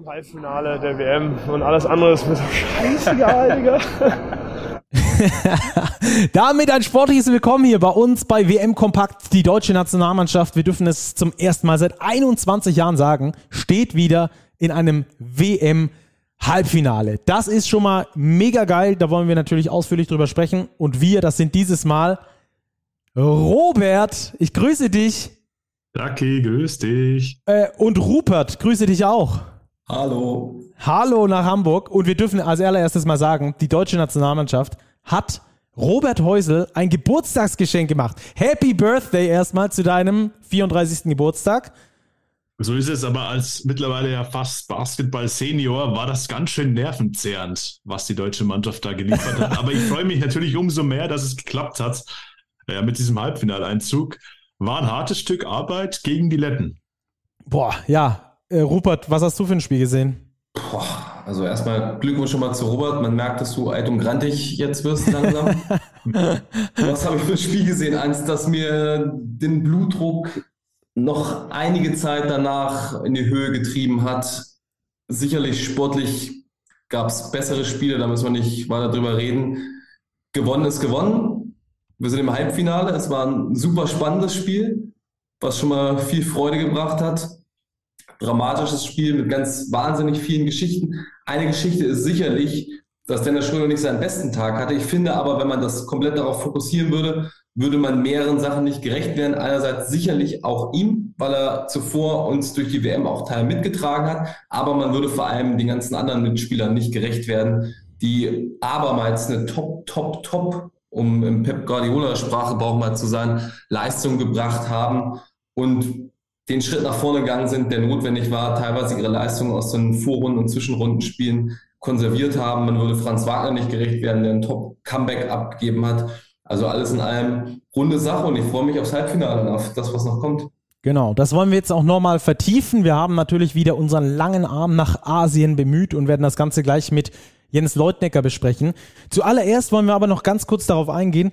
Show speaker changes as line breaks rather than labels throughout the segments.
im Halbfinale der WM und alles andere ist mir so scheißegal, Digga.
Damit ein sportliches Willkommen hier bei uns bei WM Kompakt. Die deutsche Nationalmannschaft, wir dürfen es zum ersten Mal seit 21 Jahren sagen, steht wieder in einem WM Halbfinale. Das ist schon mal mega geil. Da wollen wir natürlich ausführlich drüber sprechen. Und wir, das sind dieses Mal Robert. Ich grüße dich.
Lucky, grüß dich.
Äh, und Rupert, grüße dich auch.
Hallo.
Hallo nach Hamburg. Und wir dürfen als allererstes mal sagen, die deutsche Nationalmannschaft hat Robert Häusel ein Geburtstagsgeschenk gemacht. Happy Birthday erstmal zu deinem 34. Geburtstag.
So ist es, aber als mittlerweile ja fast Basketball-Senior war das ganz schön nervenzehrend, was die deutsche Mannschaft da geliefert hat. Aber ich freue mich natürlich umso mehr, dass es geklappt hat ja, mit diesem Halbfinaleinzug. War ein hartes Stück Arbeit gegen die Letten.
Boah, ja. Äh, Rupert, was hast du für ein Spiel gesehen?
Boah, also erstmal Glückwunsch schon mal zu Robert. Man merkt, dass du alt und grantig jetzt wirst langsam. was habe ich für ein Spiel gesehen? Eins, das mir den Blutdruck noch einige Zeit danach in die Höhe getrieben hat. Sicherlich sportlich gab es bessere Spiele, da müssen wir nicht weiter drüber reden. Gewonnen ist gewonnen. Wir sind im Halbfinale. Es war ein super spannendes Spiel, was schon mal viel Freude gebracht hat. Dramatisches Spiel mit ganz wahnsinnig vielen Geschichten. Eine Geschichte ist sicherlich, dass Dennis Schröder nicht seinen besten Tag hatte. Ich finde aber, wenn man das komplett darauf fokussieren würde, würde man mehreren Sachen nicht gerecht werden. Einerseits sicherlich auch ihm, weil er zuvor uns durch die WM auch Teil mitgetragen hat, aber man würde vor allem den ganzen anderen Mitspielern nicht gerecht werden, die abermals eine Top, Top, Top, um im Pep Guardiola-Sprache mal zu sein, Leistung gebracht haben und den Schritt nach vorne gegangen sind, der notwendig war, teilweise ihre Leistungen aus den Vorrunden- und Zwischenrundenspielen konserviert haben. Man würde Franz Wagner nicht gerecht werden, der ein Top-Comeback abgegeben hat. Also alles in allem runde Sache und ich freue mich aufs Halbfinale und auf das, was noch kommt.
Genau, das wollen wir jetzt auch nochmal vertiefen. Wir haben natürlich wieder unseren langen Arm nach Asien bemüht und werden das Ganze gleich mit Jens Leutnecker besprechen. Zuallererst wollen wir aber noch ganz kurz darauf eingehen,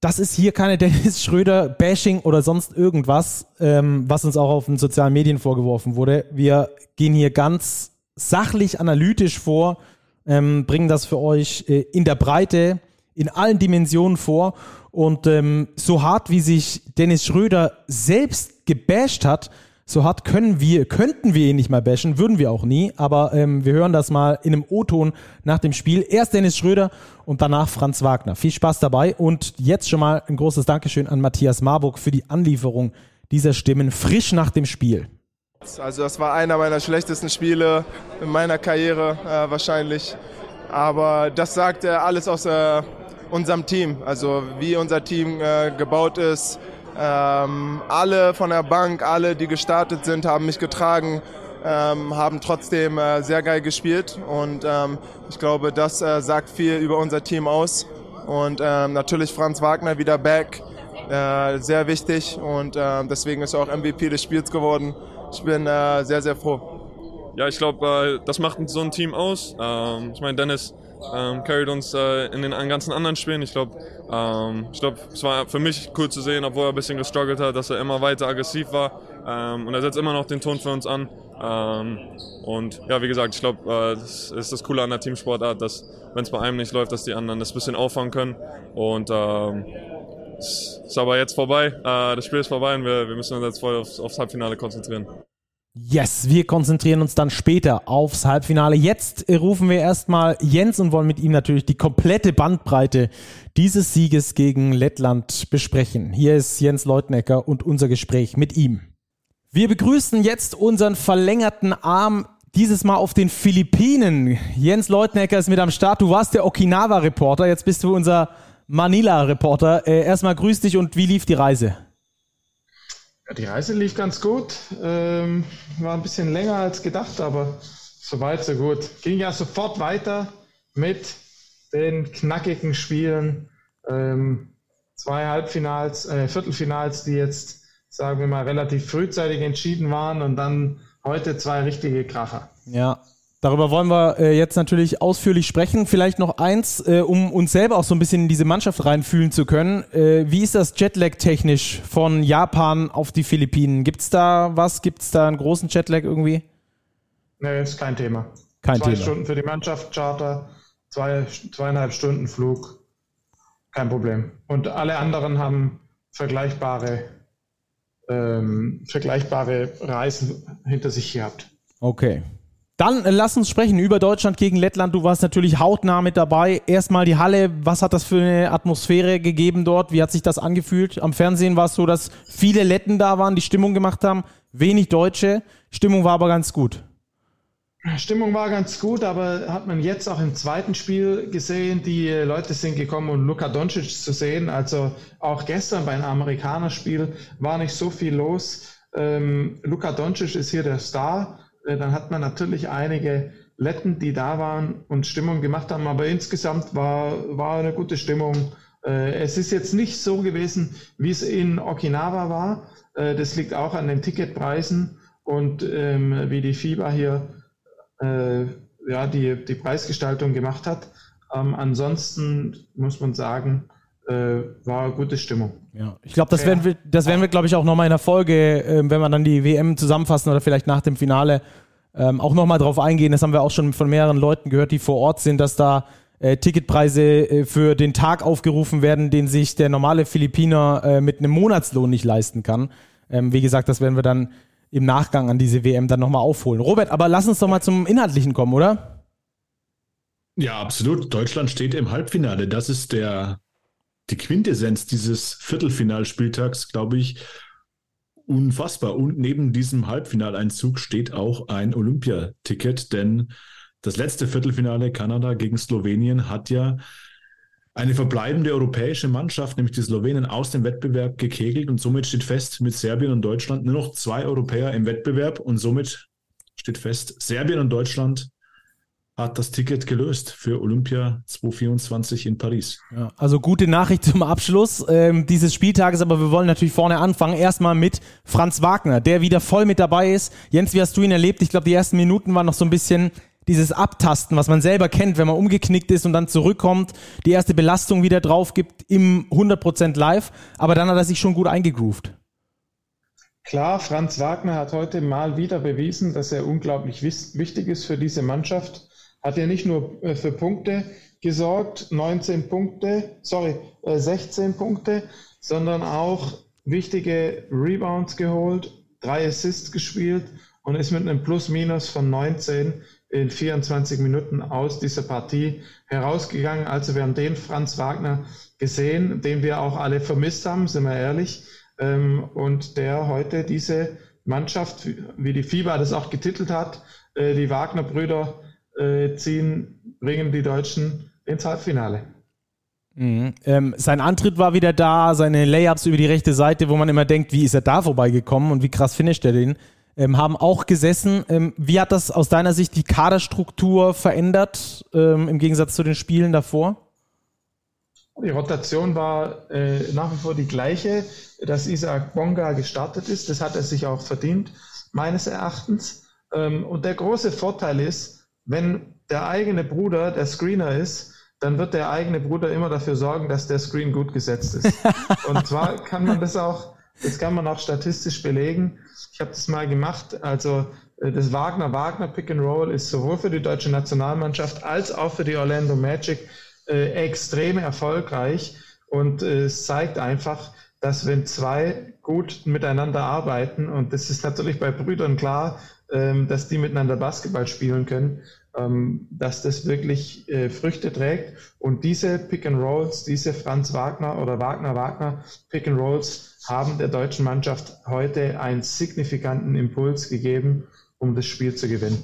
das ist hier keine Dennis Schröder Bashing oder sonst irgendwas, ähm, was uns auch auf den sozialen Medien vorgeworfen wurde. Wir gehen hier ganz sachlich analytisch vor, ähm, bringen das für euch äh, in der Breite in allen Dimensionen vor. Und ähm, so hart wie sich Dennis Schröder selbst gebasht hat, so hart können wir, könnten wir ihn nicht mal bashen, würden wir auch nie. Aber ähm, wir hören das mal in einem O-Ton nach dem Spiel. Erst Dennis Schröder und danach Franz Wagner. Viel Spaß dabei und jetzt schon mal ein großes Dankeschön an Matthias Marburg für die Anlieferung dieser Stimmen frisch nach dem Spiel.
Also das war einer meiner schlechtesten Spiele in meiner Karriere äh, wahrscheinlich. Aber das sagt äh, alles aus äh, unserem Team, also wie unser Team äh, gebaut ist. Ähm, alle von der Bank, alle, die gestartet sind, haben mich getragen, ähm, haben trotzdem äh, sehr geil gespielt und ähm, ich glaube, das äh, sagt viel über unser Team aus. Und ähm, natürlich Franz Wagner wieder back, äh, sehr wichtig und äh, deswegen ist er auch MVP des Spiels geworden. Ich bin äh, sehr, sehr froh.
Ja, ich glaube, äh, das macht so ein Team aus. Ähm, ich meine, Dennis ähm, carried uns äh, in den ganzen anderen Spielen. Ich glaube, ähm, ich es war für mich cool zu sehen, obwohl er ein bisschen gestruggelt hat, dass er immer weiter aggressiv war. Ähm, und er setzt immer noch den Ton für uns an. Ähm, und ja, wie gesagt, ich glaube, äh, das ist das Coole an der Teamsportart, dass wenn es bei einem nicht läuft, dass die anderen das ein bisschen auffangen können. Und ähm, es ist aber jetzt vorbei. Äh, das Spiel ist vorbei und wir, wir müssen uns jetzt voll aufs, aufs Halbfinale konzentrieren.
Yes, wir konzentrieren uns dann später aufs Halbfinale. Jetzt rufen wir erstmal Jens und wollen mit ihm natürlich die komplette Bandbreite dieses Sieges gegen Lettland besprechen. Hier ist Jens Leutnecker und unser Gespräch mit ihm. Wir begrüßen jetzt unseren verlängerten Arm dieses Mal auf den Philippinen. Jens Leutnecker ist mit am Start. Du warst der Okinawa-Reporter, jetzt bist du unser Manila-Reporter. Äh, erstmal grüß dich und wie lief die Reise?
Ja, die Reise lief ganz gut. Ähm, war ein bisschen länger als gedacht, aber soweit, so gut. Ging ja sofort weiter mit den knackigen Spielen. Ähm, zwei Halbfinals, äh, Viertelfinals, die jetzt, sagen wir mal, relativ frühzeitig entschieden waren und dann heute zwei richtige Kracher.
Ja, Darüber wollen wir äh, jetzt natürlich ausführlich sprechen. Vielleicht noch eins, äh, um uns selber auch so ein bisschen in diese Mannschaft reinfühlen zu können. Äh, wie ist das Jetlag technisch von Japan auf die Philippinen? Gibt es da was? Gibt es da einen großen Jetlag irgendwie?
Nee, ist kein Thema.
Kein
Zwei
Thema.
Stunden für die Mannschaft, Charter, zwei, zweieinhalb Stunden Flug, kein Problem. Und alle anderen haben vergleichbare, ähm, vergleichbare Reisen hinter sich gehabt.
Okay. Dann äh, lass uns sprechen über Deutschland gegen Lettland. Du warst natürlich hautnah mit dabei. Erstmal die Halle. Was hat das für eine Atmosphäre gegeben dort? Wie hat sich das angefühlt? Am Fernsehen war es so, dass viele Letten da waren, die Stimmung gemacht haben. Wenig Deutsche. Stimmung war aber ganz gut.
Stimmung war ganz gut, aber hat man jetzt auch im zweiten Spiel gesehen, die Leute sind gekommen, um Luka Doncic zu sehen. Also auch gestern beim Amerikanerspiel war nicht so viel los. Ähm, Luka Doncic ist hier der Star. Äh, dann hat man natürlich einige Letten, die da waren und Stimmung gemacht haben, aber insgesamt war, war eine gute Stimmung. Äh, es ist jetzt nicht so gewesen, wie es in Okinawa war. Äh, das liegt auch an den Ticketpreisen und ähm, wie die FIBA hier ja, die, die Preisgestaltung gemacht hat. Ähm, ansonsten muss man sagen, war gute Stimmung.
Ja, ich glaube, das
Ja.
werden wir, das werden wir, glaube ich, auch nochmal in der Folge, ähm, wenn wir dann die WM zusammenfassen oder vielleicht nach dem Finale ähm, auch nochmal drauf eingehen. Das haben wir auch schon von mehreren Leuten gehört, die vor Ort sind, dass da äh, Ticketpreise äh, für den Tag aufgerufen werden, den sich der normale Philippiner äh, mit einem Monatslohn nicht leisten kann. Ähm, wie gesagt, das werden wir dann im Nachgang an diese WM dann nochmal aufholen. Robert, aber lass uns doch mal zum Inhaltlichen kommen, oder?
Ja, absolut. Deutschland steht im Halbfinale. Das ist der, die Quintessenz dieses Viertelfinalspieltags, glaube ich, unfassbar. Und neben diesem Halbfinaleinzug steht auch ein Olympiaticket, denn das letzte Viertelfinale Kanada gegen Slowenien hat ja eine verbleibende europäische Mannschaft, nämlich die Slowenen, aus dem Wettbewerb gekegelt und somit steht fest, mit Serbien und Deutschland nur noch zwei Europäer im Wettbewerb und somit steht fest, Serbien und Deutschland hat das Ticket gelöst für Olympia 2024 in Paris.
Ja, also gute Nachricht zum Abschluss ähm, dieses Spieltages, aber wir wollen natürlich vorne anfangen. Erstmal mit Franz Wagner, der wieder voll mit dabei ist. Jens, wie hast du ihn erlebt? Ich glaube, die ersten Minuten waren noch so ein bisschen dieses Abtasten, was man selber kennt, wenn man umgeknickt ist und dann zurückkommt, die erste Belastung wieder drauf gibt im 100% live, aber dann hat er sich schon gut eingegroovt.
Klar, Franz Wagner hat heute mal wieder bewiesen, dass er unglaublich wichtig ist für diese Mannschaft. Hat ja nicht nur äh, für Punkte gesorgt, 19 Punkte, sorry, äh, 16 Punkte, sondern auch wichtige Rebounds geholt, drei Assists gespielt und ist mit einem Plus-Minus von 19 in 24 Minuten aus dieser Partie herausgegangen. Also wir haben den Franz Wagner gesehen, den wir auch alle vermisst haben, sind wir ehrlich ähm, und der heute diese Mannschaft, wie die FIBA das auch getitelt hat, äh, die Wagner-Brüder äh, ziehen, bringen die Deutschen ins Halbfinale.
Mhm. Ähm, sein Antritt war wieder da, seine Layups über die rechte Seite, wo man immer denkt, wie ist er da vorbeigekommen und wie krass finisht er den, ähm, haben auch gesessen. Ähm, wie hat das aus deiner Sicht die Kaderstruktur verändert, ähm, im Gegensatz zu den Spielen davor?
Die Rotation war äh, nach wie vor die gleiche, dass Isaac Bonga gestartet ist. Das hat er sich auch verdient, meines Erachtens. Ähm, und der große Vorteil ist, wenn der eigene Bruder der Screener ist, dann wird der eigene Bruder immer dafür sorgen, dass der Screen gut gesetzt ist. Und zwar kann man das auch, das kann man auch statistisch belegen. Ich habe das mal gemacht. Also äh, das Wagner-Wagner Pick and Roll ist sowohl für die deutsche Nationalmannschaft als auch für die Orlando Magic äh, extrem erfolgreich und äh, es zeigt einfach, dass wenn zwei gut miteinander arbeiten, und das ist natürlich bei Brüdern klar, dass die miteinander Basketball spielen können, ähm, dass das wirklich äh, Früchte trägt. Und diese Pick and Rolls, diese Franz Wagner oder Wagner Wagner Pick and Rolls haben der deutschen Mannschaft heute einen signifikanten Impuls gegeben, um das Spiel zu gewinnen.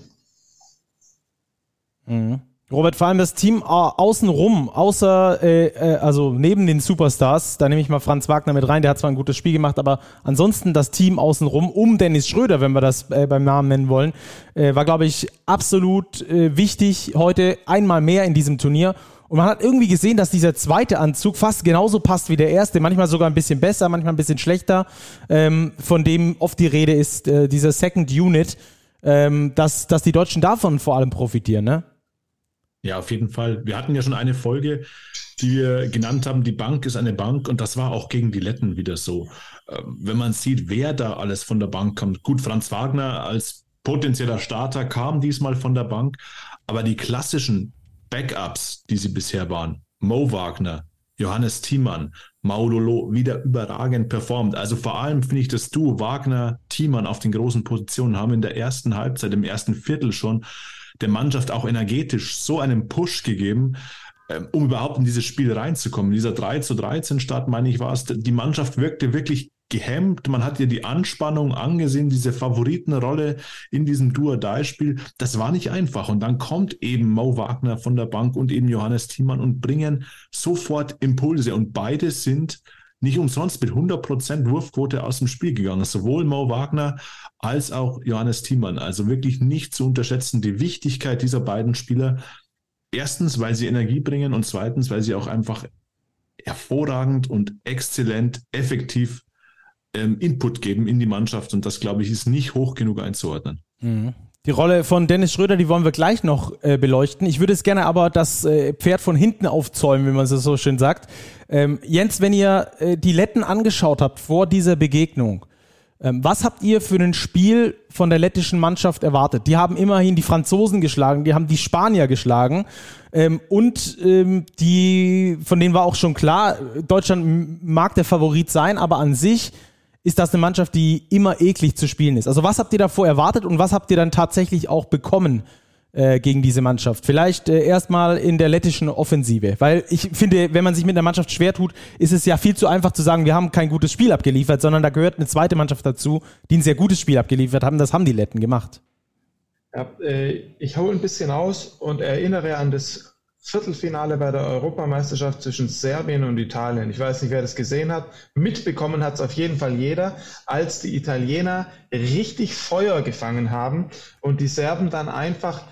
Mhm. Robert, vor allem das Team äh, außenrum, außer, äh, äh, also neben den Superstars, da nehme ich mal Franz Wagner mit rein, der hat zwar ein gutes Spiel gemacht, aber ansonsten das Team außenrum, um Dennis Schröder, wenn wir das äh, beim Namen nennen wollen, äh, war, glaube ich, absolut äh, wichtig heute einmal mehr in diesem Turnier. Und man hat irgendwie gesehen, dass dieser zweite Anzug fast genauso passt wie der erste, manchmal sogar ein bisschen besser, manchmal ein bisschen schlechter, ähm, von dem oft die Rede ist, äh, dieser Second Unit, ähm, dass, dass die Deutschen davon vor allem profitieren, ne?
Ja, auf jeden Fall. Wir hatten ja schon eine Folge, die wir genannt haben, die Bank ist eine Bank und das war auch gegen die Letten wieder so. Ähm, Wenn man sieht, wer da alles von der Bank kommt. Gut, Franz Wagner als potenzieller Starter, kam diesmal von der Bank. Aber die klassischen Backups, die sie bisher waren, Mo Wagner, Johannes Thiemann, Maulolo wieder überragend performt. Also vor allem finde ich das Duo Wagner, Thiemann auf den großen Positionen haben in der ersten Halbzeit, im ersten Viertel schon der Mannschaft auch energetisch so einen Push gegeben, ähm, um überhaupt in dieses Spiel reinzukommen. Dieser 3 zu 13 Start, meine ich, war es, die Mannschaft wirkte wirklich gehemmt. Man hat ihr die Anspannung angesehen, diese Favoritenrolle in diesem Duo-Die-Spiel. Das war nicht einfach. Und dann kommt eben Mo Wagner von der Bank und eben Johannes Thiemann und bringen sofort Impulse. Und beide sind nicht umsonst mit 100% Wurfquote aus dem Spiel gegangen. Sowohl Mo Wagner als auch Johannes Thiemann. Also wirklich nicht zu unterschätzen, die Wichtigkeit dieser beiden Spieler. Erstens, weil sie Energie bringen und zweitens, weil sie auch einfach hervorragend und exzellent effektiv ähm, Input geben in die Mannschaft. Und das, glaube ich, ist nicht hoch genug einzuordnen.
Mhm. Die Rolle von Dennis Schröder, die wollen wir gleich noch äh, beleuchten. Ich würde es gerne aber das äh, Pferd von hinten aufzäumen, wie man es so schön sagt. Ähm, Jens, wenn ihr äh, die Letten angeschaut habt vor dieser Begegnung, ähm, was habt ihr für ein Spiel von der lettischen Mannschaft erwartet? Die haben immerhin die Franzosen geschlagen, die haben die Spanier geschlagen ähm, und ähm, die, von denen war auch schon klar, Deutschland mag der Favorit sein, aber an sich ist das eine Mannschaft, die immer eklig zu spielen ist. Also was habt ihr davor erwartet und was habt ihr dann tatsächlich auch bekommen äh, gegen diese Mannschaft? Vielleicht äh, erstmal in der lettischen Offensive, weil ich finde, wenn man sich mit einer Mannschaft schwer tut, ist es ja viel zu einfach zu sagen, wir haben kein gutes Spiel abgeliefert, sondern da gehört eine zweite Mannschaft dazu, die ein sehr gutes Spiel abgeliefert haben. Das haben die Letten gemacht.
Ja, äh, ich hole ein bisschen aus und erinnere an das Viertelfinale bei der Europameisterschaft zwischen Serbien und Italien. Ich weiß nicht, wer das gesehen hat. Mitbekommen hat es auf jeden Fall jeder, als die Italiener richtig Feuer gefangen haben und die Serben dann einfach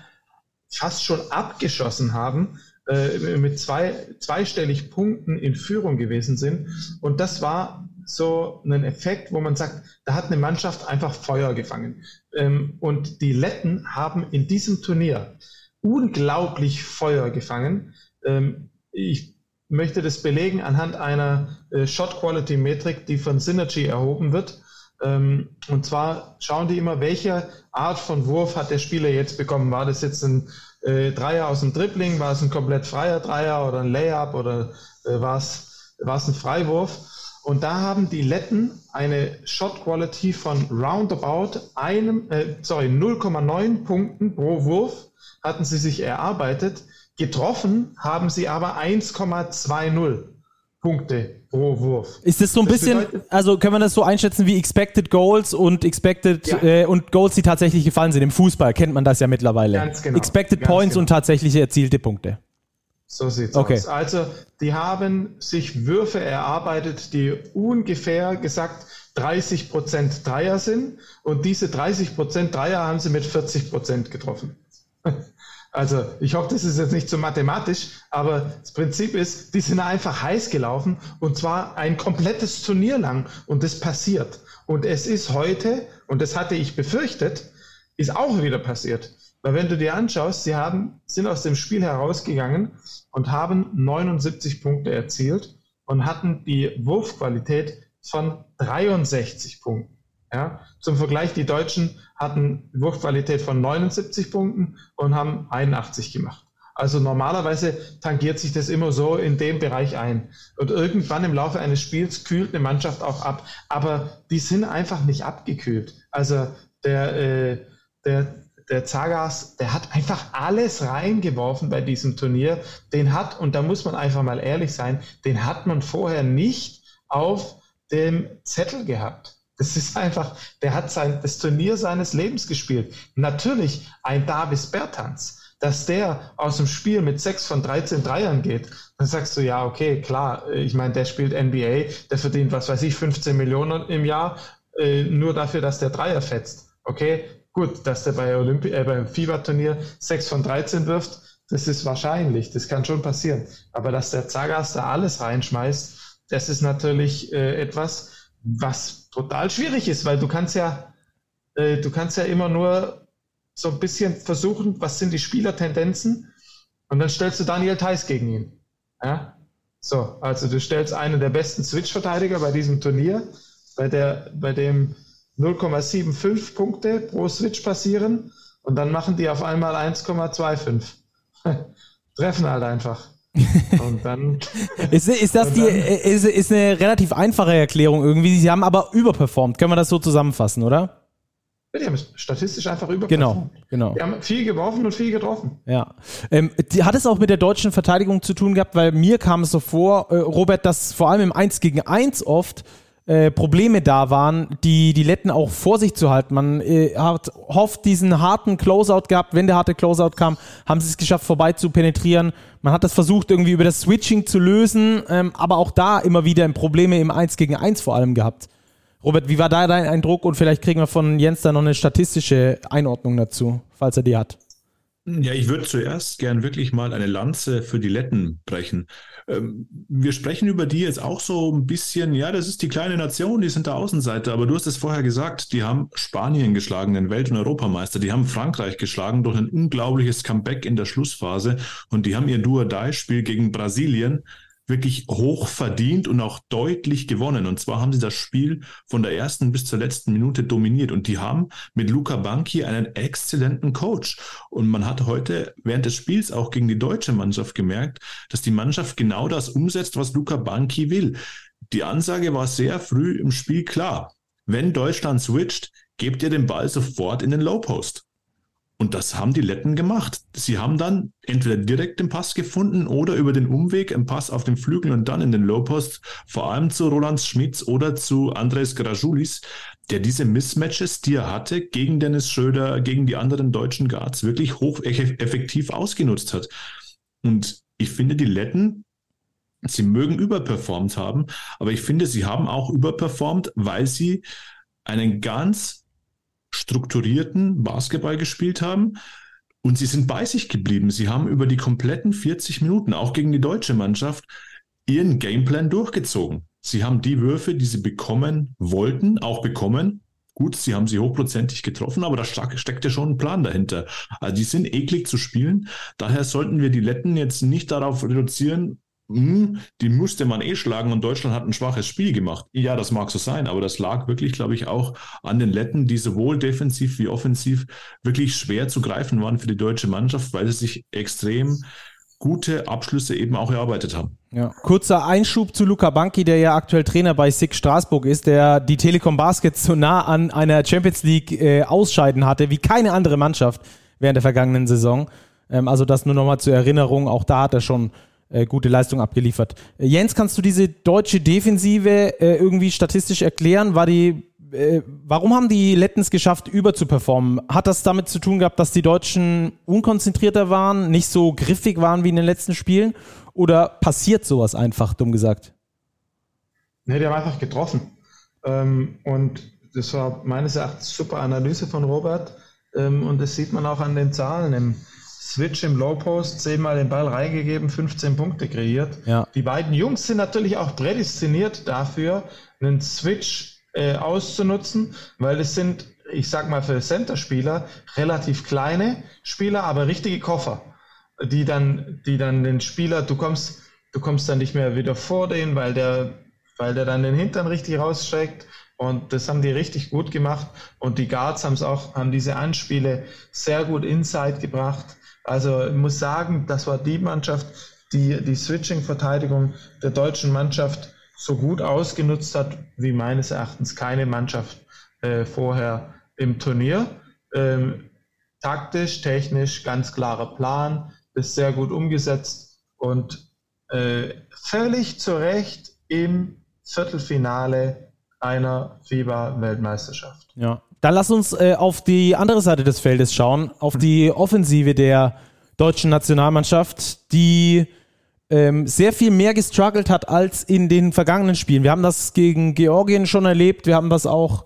fast schon abgeschossen haben, äh, mit zwei, zweistellig Punkten in Führung gewesen sind. Und das war so ein Effekt, wo man sagt, da hat eine Mannschaft einfach Feuer gefangen. Ähm, und die Letten haben in diesem Turnier unglaublich Feuer gefangen. Ähm, ich möchte das belegen anhand einer äh, Shot Quality Metrik, die von Synergy erhoben wird. Ähm, und zwar schauen die immer, welche Art von Wurf hat der Spieler jetzt bekommen. War das jetzt ein äh, Dreier aus dem Dribbling? War es ein komplett freier Dreier oder ein Layup oder äh, war es war es ein Freiwurf? Und da haben die Letten eine Shot Quality von roundabout einem, äh, sorry, 0,9 Punkten pro Wurf hatten sie sich erarbeitet. Getroffen haben sie aber 1,20 Punkte pro Wurf.
Ist das so ein das bisschen, also können wir das so einschätzen wie Expected Goals und Expected ja. äh, und Goals, die tatsächlich gefallen sind? Im Fußball kennt man das ja mittlerweile. Ganz genau. Expected ganz Points genau. und tatsächliche erzielte Punkte.
So sieht's okay. aus. Also, die haben sich Würfe erarbeitet, die ungefähr gesagt 30% Dreier sind und diese 30% Dreier haben sie mit 40% getroffen. Also ich hoffe, das ist jetzt nicht so mathematisch, aber das Prinzip ist, die sind einfach heiß gelaufen und zwar ein komplettes Turnier lang und das passiert. Und es ist heute, und das hatte ich befürchtet, ist auch wieder passiert. Weil wenn du dir anschaust, sie haben, sind aus dem Spiel herausgegangen und haben 79 Punkte erzielt und hatten die Wurfqualität von 63 Punkten. Ja, zum Vergleich, die Deutschen hatten Wurfqualität von 79 Punkten und haben 81 gemacht. Also normalerweise tangiert sich das immer so in dem Bereich ein. Und irgendwann im Laufe eines Spiels kühlt eine Mannschaft auch ab. Aber die sind einfach nicht abgekühlt. Also der, äh, der, der Zagas, der hat einfach alles reingeworfen bei diesem Turnier. Den hat, und da muss man einfach mal ehrlich sein, den hat man vorher nicht auf dem Zettel gehabt. Das ist einfach, der hat sein, das Turnier seines Lebens gespielt. Natürlich ein Davis Bertans, dass der aus dem Spiel mit 6 von 13 Dreiern geht, dann sagst du, ja, okay, klar, ich meine, der spielt NBA, der verdient, was weiß ich, 15 Millionen im Jahr, äh, nur dafür, dass der Dreier fetzt. Okay, gut, dass der bei Olympi äh, beim FIBA-Turnier 6 von 13 wirft, das ist wahrscheinlich, das kann schon passieren. Aber dass der Zagas da alles reinschmeißt, das ist natürlich äh, etwas, was total schwierig ist, weil du kannst ja, äh, du kannst ja immer nur so ein bisschen versuchen, was sind die Spielertendenzen und dann stellst du Daniel Theiss gegen ihn. Ja? So, also du stellst einen der besten Switch-Verteidiger bei diesem Turnier, bei der, bei dem 0,75 Punkte pro Switch passieren und dann machen die auf einmal 1,25. Treffen halt einfach.
Und dann. ist, ist das die, ist, ist eine relativ einfache Erklärung irgendwie. Sie haben aber überperformt. Können wir das so zusammenfassen, oder?
Die haben statistisch einfach
überperformt. Genau, genau.
Die haben viel geworfen und viel getroffen.
Ja. Ähm, die, hat es auch mit der deutschen Verteidigung zu tun gehabt, weil mir kam es so vor, äh, Robert, dass vor allem im 1 gegen 1 oft äh, Probleme da waren, die die Letten auch vor sich zu halten. Man äh, hat hofft diesen harten Closeout gehabt. Wenn der harte Closeout kam, haben sie es geschafft, vorbei zu penetrieren. Man hat das versucht, irgendwie über das Switching zu lösen, ähm, aber auch da immer wieder Probleme im 1 gegen 1 vor allem gehabt. Robert, wie war da dein Eindruck? Und vielleicht kriegen wir von Jens da noch eine statistische Einordnung dazu, falls er die hat.
Ja, ich würde zuerst gern wirklich mal eine Lanze für die Letten brechen. Ähm, wir sprechen über die jetzt auch so ein bisschen, ja, das ist die kleine Nation, die sind der Außenseiter, aber du hast es vorher gesagt, die haben Spanien geschlagen, den Welt- und Europameister, die haben Frankreich geschlagen durch ein unglaubliches Comeback in der Schlussphase und die haben ihr Duo-Die-Spiel gegen Brasilien wirklich hoch verdient und auch deutlich gewonnen. Und zwar haben sie das Spiel von der ersten bis zur letzten Minute dominiert. Und die haben mit Luca Banki einen exzellenten Coach. Und man hat heute während des Spiels auch gegen die deutsche Mannschaft gemerkt, dass die Mannschaft genau das umsetzt, was Luca Banki will. Die Ansage war sehr früh im Spiel klar. Wenn Deutschland switcht, gebt ihr den Ball sofort in den Low Post. Und das haben die Letten gemacht. Sie haben dann entweder direkt den Pass gefunden oder über den Umweg einen Pass auf den Flügel und dann in den Lowpost, vor allem zu Roland Schmitz oder zu Andres Grajulis, der diese Mismatches, die er hatte, gegen Dennis Schröder, gegen die anderen deutschen Guards wirklich hocheffektiv ausgenutzt hat. Und ich finde, die Letten, sie mögen überperformt haben, aber ich finde, sie haben auch überperformt, weil sie einen ganz strukturierten Basketball gespielt haben. Und sie sind bei sich geblieben. Sie haben über die kompletten 40 Minuten, auch gegen die deutsche Mannschaft, ihren Gameplan durchgezogen. Sie haben die Würfe, die sie bekommen wollten, auch bekommen. Gut, sie haben sie hochprozentig getroffen, aber da steckt ja schon ein Plan dahinter. Also die sind eklig zu spielen. Daher sollten wir die Letten jetzt nicht darauf reduzieren, hm, die musste man eh schlagen und Deutschland hat ein schwaches Spiel gemacht. Ja, das mag so sein, aber das lag wirklich, glaube ich, auch an den Letten, die sowohl defensiv wie offensiv wirklich schwer zu greifen waren für die deutsche Mannschaft, weil sie sich extrem gute Abschlüsse eben auch erarbeitet haben.
Ja. Kurzer Einschub zu Luca Banki, der ja aktuell Trainer bei SIG Straßburg ist, der die Telekom Baskets so nah an einer Champions League äh, ausscheiden hatte, wie keine andere Mannschaft während der vergangenen Saison. Ähm, also das nur nochmal zur Erinnerung, auch da hat er schon äh, gute Leistung abgeliefert. Äh, Jens, kannst du diese deutsche Defensive äh, irgendwie statistisch erklären? War die, äh, warum haben die Lettens geschafft, überzuperformen? Hat das damit zu tun gehabt, dass die Deutschen unkonzentrierter waren, nicht so griffig waren wie in den letzten Spielen? Oder passiert sowas einfach, dumm gesagt?
Nee, die haben einfach getroffen. Ähm, und das war meines Erachtens super Analyse von Robert. Ähm, und das sieht man auch an den Zahlen. Im, Switch im Low Post, zehnmal den Ball reingegeben, 15 Punkte kreiert. Ja. Die beiden Jungs sind natürlich auch prädestiniert dafür, einen Switch äh, auszunutzen, weil es sind, ich sag mal für Center-Spieler, relativ kleine Spieler, aber richtige Koffer, die dann, die dann den Spieler, du kommst, du kommst dann nicht mehr wieder vor den, weil der, weil der dann den Hintern richtig rausstreckt. Und das haben die richtig gut gemacht. Und die Guards haben es auch, haben diese Anspiele sehr gut inside gebracht. Also ich muss sagen, das war die Mannschaft, die die Switching-Verteidigung der deutschen Mannschaft so gut ausgenutzt hat, wie meines Erachtens keine Mannschaft äh, vorher im Turnier. Ähm, taktisch, technisch, ganz klarer Plan, ist sehr gut umgesetzt und äh, völlig zu Recht im Viertelfinale einer FIBA-Weltmeisterschaft.
Ja, dann lass uns äh, auf die andere Seite des Feldes schauen, auf die Offensive der deutschen Nationalmannschaft, die ähm, sehr viel mehr gestruggelt hat als in den vergangenen Spielen. Wir haben das gegen Georgien schon erlebt, wir haben das auch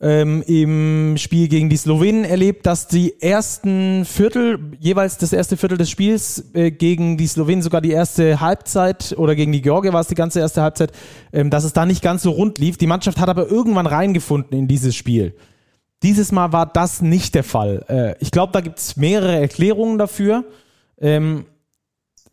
ähm, im Spiel gegen die Slowenen erlebt, dass die ersten Viertel, jeweils das erste Viertel des Spiels äh, gegen die Slowenen sogar die erste Halbzeit oder gegen die Georgier war es die ganze erste Halbzeit, ähm, dass es da nicht ganz so rund lief. Die Mannschaft hat aber irgendwann reingefunden in dieses Spiel. Dieses Mal war das nicht der Fall. Äh, ich glaube, da gibt es mehrere Erklärungen dafür. Ähm,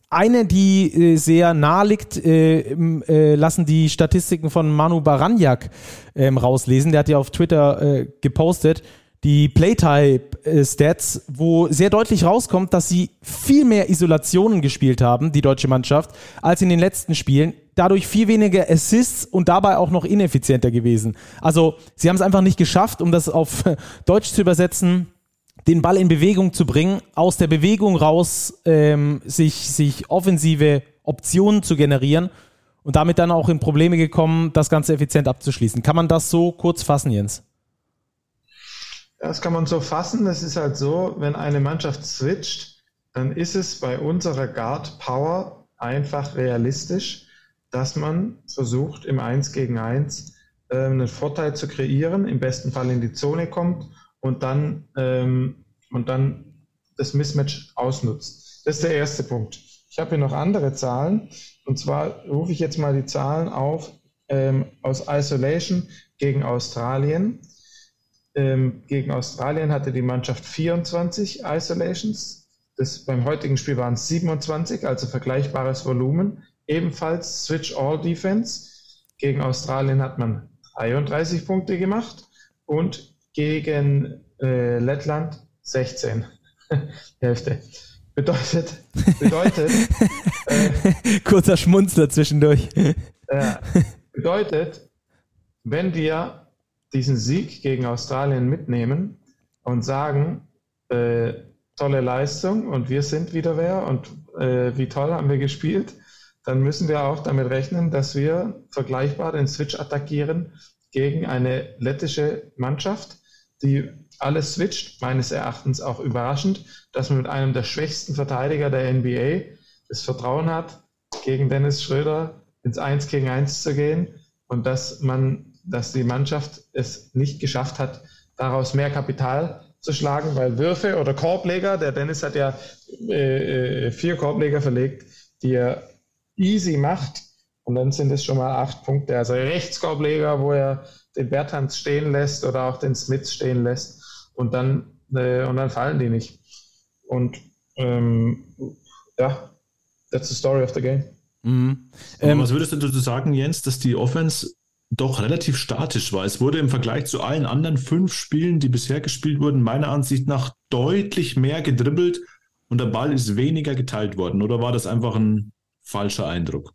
eine, die äh, sehr nahe liegt, äh, äh, lassen die Statistiken von Manu Baranjak ähm, rauslesen. Der hat ja auf Twitter äh, gepostet, die Playtype-Stats, wo sehr deutlich rauskommt, dass sie viel mehr Isolationen gespielt haben, die deutsche Mannschaft, als in den letzten Spielen. Dadurch viel weniger Assists und dabei auch noch ineffizienter gewesen. Also sie haben es einfach nicht geschafft, um das auf Deutsch zu übersetzen den Ball in Bewegung zu bringen, aus der Bewegung raus ähm, sich, sich offensive Optionen zu generieren und damit dann auch in Probleme gekommen, das Ganze effizient abzuschließen. Kann man das so kurz fassen, Jens?
Das kann man so fassen. Es ist halt so, wenn eine Mannschaft switcht, dann ist es bei unserer Guard Power einfach realistisch, dass man versucht, im 1 gegen 1 äh, einen Vorteil zu kreieren, im besten Fall in die Zone kommt und dann, ähm, und dann das Mismatch ausnutzt. Das ist der erste Punkt. Ich habe hier noch andere Zahlen. Und zwar rufe ich jetzt mal die Zahlen auf ähm, aus Isolation gegen Australien. Ähm, gegen Australien hatte die Mannschaft 24 Isolations. Das, beim heutigen Spiel waren es 27, also vergleichbares Volumen. Ebenfalls Switch All Defense. Gegen Australien hat man 33 Punkte gemacht und gegen äh, Lettland 16. Hälfte. Bedeutet, bedeutet.
äh, Kurzer Schmunzler zwischendurch.
äh, bedeutet, wenn wir diesen Sieg gegen Australien mitnehmen und sagen, äh, tolle Leistung und wir sind wieder wer und äh, wie toll haben wir gespielt, dann müssen wir auch damit rechnen, dass wir vergleichbar den Switch attackieren gegen eine lettische Mannschaft, die alles switcht, meines Erachtens auch überraschend, dass man mit einem der schwächsten Verteidiger der NBA das Vertrauen hat, gegen Dennis Schröder ins 1 gegen 1 zu gehen und dass man, dass die Mannschaft es nicht geschafft hat, daraus mehr Kapital zu schlagen, weil Würfe oder Korbleger, der Dennis hat ja äh, äh vier Korbleger verlegt, die er easy macht und dann sind es schon mal acht Punkte. Also Rechtskorbleger, wo er den Bertans stehen lässt oder auch den Smith stehen lässt und dann, äh, und dann fallen die nicht. Und ähm, ja, that's the story of the game.
Mhm. Ähm, was würdest du dazu sagen, Jens, dass die Offense doch relativ statisch war? Es wurde im Vergleich zu allen anderen fünf Spielen, die bisher gespielt wurden, meiner Ansicht nach deutlich mehr gedribbelt und der Ball ist weniger geteilt worden. Oder war das einfach ein falscher Eindruck?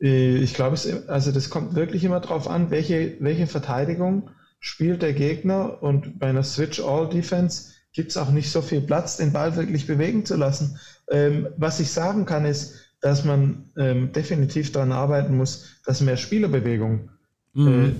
Äh, ich glaube, also das kommt wirklich immer darauf an, welche, welche Verteidigung spielt der Gegner und bei einer Switch-All-Defense gibt es auch nicht so viel Platz, den Ball wirklich bewegen zu lassen. Ähm, was ich sagen kann, ist, dass man ähm, definitiv daran arbeiten muss, dass mehr Spielerbewegung mhm. äh,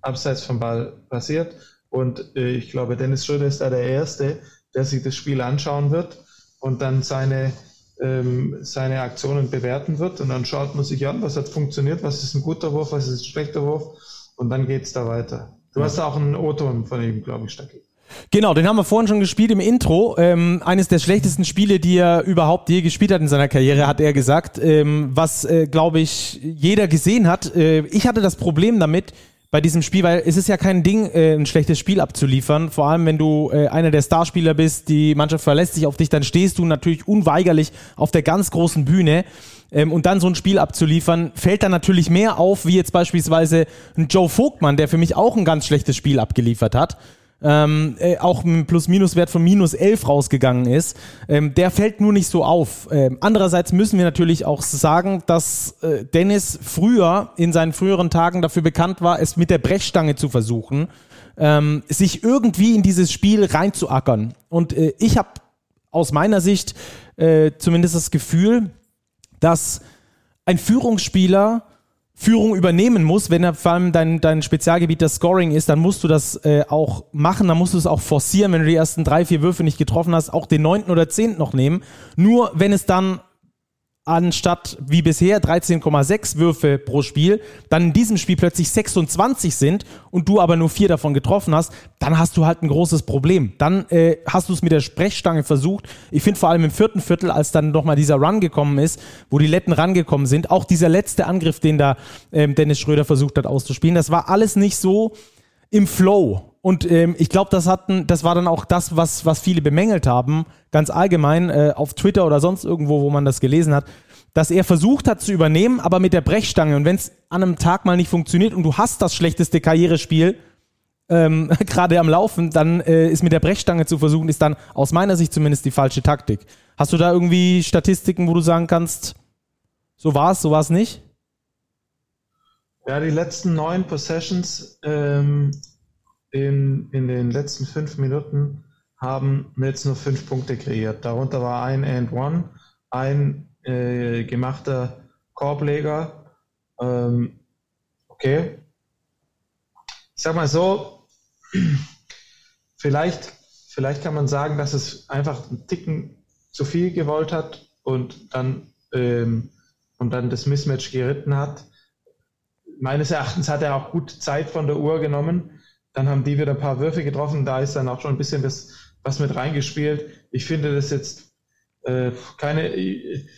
abseits vom Ball passiert. Und äh, ich glaube, Dennis Schröder ist da der Erste, der sich das Spiel anschauen wird und dann seine ähm, seine Aktionen bewerten wird. Und dann schaut man sich an, was hat funktioniert, was ist ein guter Wurf, was ist ein schlechter Wurf. Und dann geht es da weiter. Du ja. hast auch einen O-Ton von ihm, glaube ich, Stacki.
Genau, den haben wir vorhin schon gespielt im Intro. Ähm, eines der schlechtesten Spiele, die er überhaupt je gespielt hat in seiner Karriere, hat er gesagt. Ähm, was, äh, glaube ich, jeder gesehen hat. Äh, ich hatte das Problem damit, bei diesem Spiel, weil es ist ja kein Ding, äh, ein schlechtes Spiel abzuliefern. Vor allem, wenn du äh, einer der Starspieler bist, die Mannschaft verlässt sich auf dich, dann stehst du natürlich unweigerlich auf der ganz großen Bühne. Ähm, und dann so ein Spiel abzuliefern, fällt dann natürlich mehr auf, wie jetzt beispielsweise ein Joe Vogtmann, der für mich auch ein ganz schlechtes Spiel abgeliefert hat ähm, äh, auch einem Plus-Minus-Wert von minus 11 rausgegangen ist, ähm, der fällt nur nicht so auf. Ähm, andererseits müssen wir natürlich auch sagen, dass äh, Dennis früher, in seinen früheren Tagen dafür bekannt war, es mit der Brechstange zu versuchen, ähm, sich irgendwie in dieses Spiel reinzuackern. Und äh, ich habe aus meiner Sicht äh, zumindest das Gefühl, dass ein Führungsspieler Führung übernehmen muss, wenn er vor allem dein, dein Spezialgebiet das Scoring ist, dann musst du das äh, auch machen, dann musst du es auch forcieren, wenn du die ersten drei, vier Würfe nicht getroffen hast, auch den neunten oder zehnten noch nehmen. Nur wenn es dann anstatt wie bisher 13,6 Würfe pro Spiel, dann in diesem Spiel plötzlich 26 sind und du aber nur vier davon getroffen hast, dann hast du halt ein großes Problem. Dann äh, hast du es mit der Sprechstange versucht. Ich finde vor allem im vierten Viertel, als dann nochmal dieser Run gekommen ist, wo die Letten rangekommen sind, auch dieser letzte Angriff, den da ähm, Dennis Schröder versucht hat auszuspielen, das war alles nicht so im Flow. Und ähm, ich glaube, das hatten, das war dann auch das, was, was viele bemängelt haben, ganz allgemein äh, auf Twitter oder sonst irgendwo, wo man das gelesen hat, dass er versucht hat zu übernehmen, aber mit der Brechstange. Und wenn es an einem Tag mal nicht funktioniert und du hast das schlechteste Karrierespiel ähm, gerade am Laufen, dann äh, ist mit der Brechstange zu versuchen, ist dann aus meiner Sicht zumindest die falsche Taktik. Hast du da irgendwie Statistiken, wo du sagen kannst, so war es, so war es nicht?
Ja, die letzten neun Possessions ähm, in, in den letzten fünf Minuten haben Nets nur fünf Punkte kreiert. Darunter war ein and one, ein äh, gemachter Korbleger. Ähm, okay. Ich sag mal so, vielleicht, vielleicht kann man sagen, dass es einfach einen Ticken zu viel gewollt hat und dann, ähm, und dann das Mismatch geritten hat. Meines Erachtens hat er auch gut Zeit von der Uhr genommen. Dann haben die wieder ein paar Würfe getroffen. Da ist dann auch schon ein bisschen das, was mit reingespielt. Ich finde das jetzt äh, keine, ich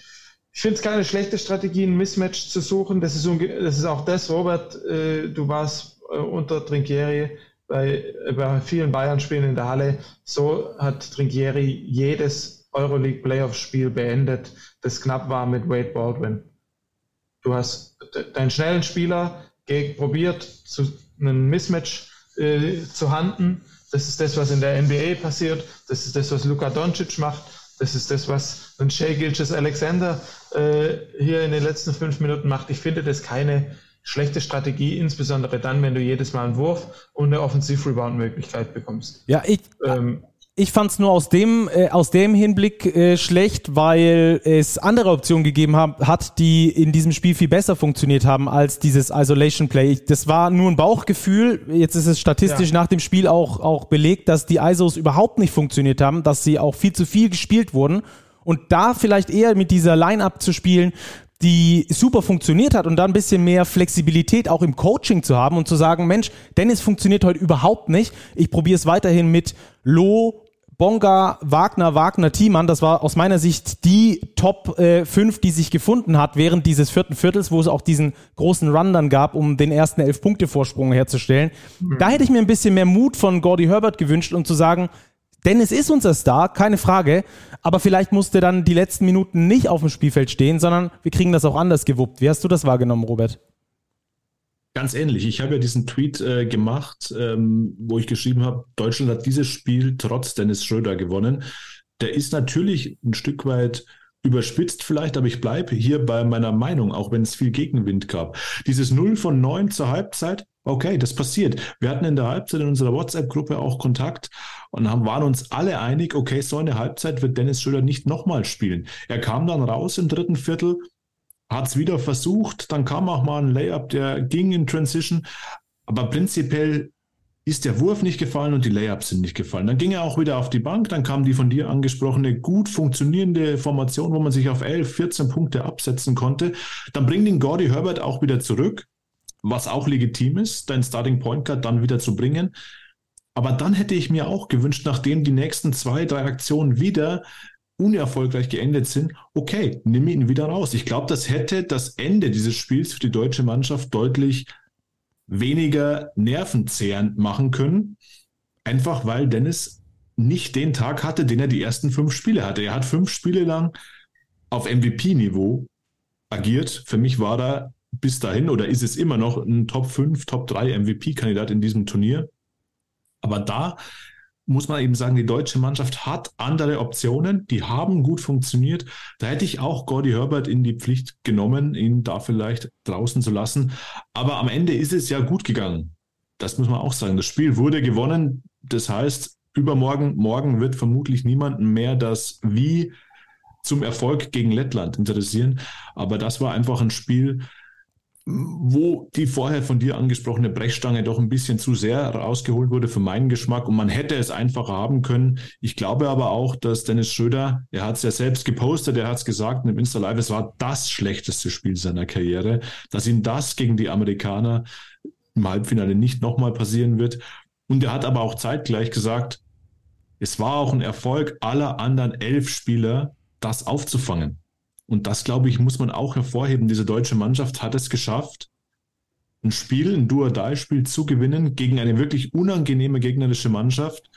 finde es keine schlechte Strategie, ein Mismatch zu suchen. Das ist, das ist auch das, Robert, äh, du warst äh, unter Trinkieri bei, bei vielen Bayern-Spielen in der Halle. So hat Trinkieri jedes Euroleague Playoff-Spiel beendet, das knapp war mit Wade Baldwin. Du hast deinen schnellen Spieler probiert, zu, einen Mismatch äh, zu handen. Das ist das, was in der NBA passiert. Das ist das, was Luka Doncic macht. Das ist das, was ein Shea Gilches Alexander äh, hier in den letzten fünf Minuten macht. Ich finde das keine schlechte Strategie, insbesondere dann, wenn du jedes Mal einen Wurf und eine Offensiv-Rebound-Möglichkeit bekommst.
Ja, ich, ähm, ich fand es nur aus dem, äh, aus dem Hinblick äh, schlecht, weil es andere Optionen gegeben hab, hat, die in diesem Spiel viel besser funktioniert haben als dieses Isolation Play. Ich, das war nur ein Bauchgefühl. Jetzt ist es statistisch ja. nach dem Spiel auch, auch belegt, dass die ISOs überhaupt nicht funktioniert haben, dass sie auch viel zu viel gespielt wurden. Und da vielleicht eher mit dieser Line-Up zu spielen, die super funktioniert hat und da ein bisschen mehr Flexibilität auch im Coaching zu haben und zu sagen, Mensch, Dennis funktioniert heute überhaupt nicht. Ich probiere es weiterhin mit Loh, Bonga, Wagner, Wagner, Thiemann, das war aus meiner Sicht die Top äh, 5, die sich gefunden hat während dieses vierten Viertels, wo es auch diesen großen Run dann gab, um den ersten Elf-Punkte-Vorsprung herzustellen. Mhm. Da hätte ich mir ein bisschen mehr Mut von Gordy Herbert gewünscht, um zu sagen, Dennis ist unser Star, keine Frage, aber vielleicht musste dann die letzten Minuten nicht auf dem Spielfeld stehen, sondern wir kriegen das auch anders gewuppt. Wie hast du das wahrgenommen, Robert?
Ganz ähnlich. Ich habe ja diesen Tweet äh, gemacht, ähm, wo ich geschrieben habe, Deutschland hat dieses Spiel trotz Dennis Schröder gewonnen. Der ist natürlich ein Stück weit überspitzt vielleicht, aber ich bleibe hier bei meiner Meinung, auch wenn es viel Gegenwind gab. Dieses 0 von 9 zur Halbzeit, okay, das passiert. Wir hatten in der Halbzeit in unserer WhatsApp-Gruppe auch Kontakt und haben, waren uns alle einig, okay, so eine Halbzeit wird Dennis Schröder nicht nochmal spielen. Er kam dann raus im dritten Viertel, hat es wieder versucht, dann kam auch mal ein Layup, der ging in Transition, aber prinzipiell ist der Wurf nicht gefallen und die Layups sind nicht gefallen. Dann ging er auch wieder auf die Bank, dann kam die von dir angesprochene gut funktionierende Formation, wo man sich auf 11, 14 Punkte absetzen konnte. Dann bringt ihn Gordy Herbert auch wieder zurück, was auch legitim ist, dein Starting Point Guard dann wieder zu bringen. Aber dann hätte ich mir auch gewünscht, nachdem die nächsten zwei, drei Aktionen wieder unerfolgreich geendet sind, okay, nimm ihn wieder raus. Ich glaube, das hätte das Ende dieses Spiels für die deutsche Mannschaft deutlich weniger nervenzehrend machen können. Einfach weil Dennis nicht den Tag hatte, den er die ersten fünf Spiele hatte. Er hat fünf Spiele lang auf MVP-Niveau agiert. Für mich war er bis dahin oder ist es immer noch ein Top 5, Top 3 MVP-Kandidat in diesem Turnier. Aber da muss man eben sagen, die deutsche Mannschaft hat andere Optionen, die haben gut funktioniert. Da hätte ich auch Gordy Herbert in die Pflicht genommen, ihn da vielleicht draußen zu lassen. Aber am Ende ist es ja gut gegangen. Das muss man auch sagen. Das Spiel wurde gewonnen. Das heißt, übermorgen, morgen wird vermutlich niemanden mehr das Wie zum Erfolg gegen Lettland interessieren. Aber das war einfach ein Spiel, wo die vorher von dir angesprochene Brechstange doch ein bisschen zu sehr rausgeholt wurde für meinen Geschmack und man hätte es einfacher haben können. Ich glaube aber auch, dass Dennis Schröder, er hat es ja selbst gepostet, er hat es gesagt im Insta Live, es war das schlechteste Spiel seiner Karriere, dass ihm das gegen die Amerikaner im Halbfinale nicht nochmal passieren wird. Und er hat aber auch zeitgleich gesagt, es war auch ein Erfolg aller anderen elf Spieler, das aufzufangen. Und das, glaube ich, muss man auch hervorheben. Diese deutsche Mannschaft hat es geschafft, ein Spiel, ein Duodai-Spiel zu gewinnen gegen eine wirklich unangenehme gegnerische Mannschaft,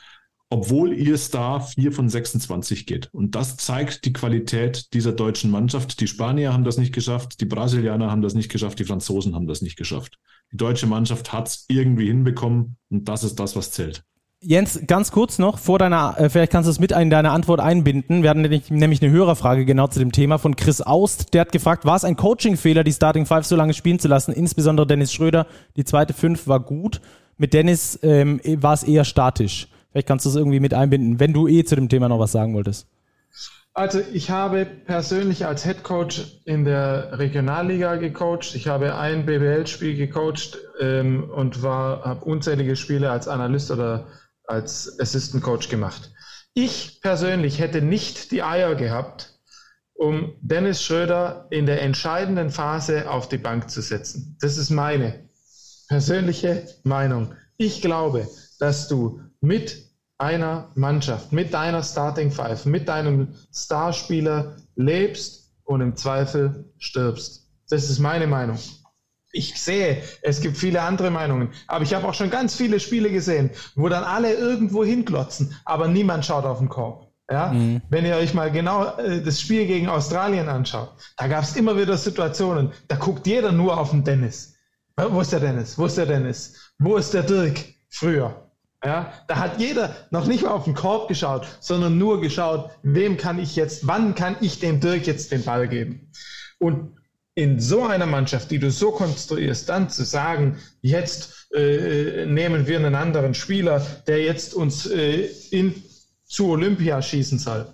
obwohl ihr Star 4 von 26 geht. Und das zeigt die Qualität dieser deutschen Mannschaft. Die Spanier haben das nicht geschafft, die Brasilianer haben das nicht geschafft, die Franzosen haben das nicht geschafft. Die deutsche Mannschaft hat es irgendwie hinbekommen und das ist das, was zählt.
Jens, ganz kurz noch vor deiner, äh, vielleicht kannst du es mit in deine Antwort einbinden. Wir hatten nämlich eine Hörerfrage genau zu dem Thema von Chris Aust. Der hat gefragt, war es ein Coaching-Fehler, die Starting Five so lange spielen zu lassen? Insbesondere Dennis Schröder. Die zweite Fünf war gut. Mit Dennis ähm, war es eher statisch. Vielleicht kannst du es irgendwie mit einbinden, wenn du eh zu dem Thema noch was sagen wolltest.
Also ich habe persönlich als Head Coach in der Regionalliga gecoacht. Ich habe ein BBL-Spiel gecoacht ähm, und habe unzählige Spiele als Analyst oder als Assistant Coach gemacht. Ich persönlich hätte nicht die Eier gehabt, um Dennis Schröder in der entscheidenden Phase auf die Bank zu setzen. Das ist meine persönliche Meinung. Ich glaube, dass du mit einer Mannschaft, mit deiner Starting Five, mit deinem Starspieler lebst und im Zweifel stirbst. Das ist meine Meinung ich sehe, es gibt viele andere Meinungen, aber ich habe auch schon ganz viele Spiele gesehen, wo dann alle irgendwo hinglotzen, aber niemand schaut auf den Korb. Ja? Mhm. Wenn ihr euch mal genau äh, das Spiel gegen Australien anschaut, da gab es immer wieder Situationen, da guckt jeder nur auf den Dennis. Wo ist der Dennis? Wo ist der Dennis? Wo ist der Dirk früher? Ja, da hat jeder noch nicht mal auf den Korb geschaut, sondern nur geschaut, wem kann ich jetzt, wann kann ich dem Dirk jetzt den Ball geben? Und in so einer Mannschaft, die du so konstruierst, dann zu sagen, jetzt äh, nehmen wir einen anderen Spieler, der jetzt uns äh, in, zu Olympia schießen soll.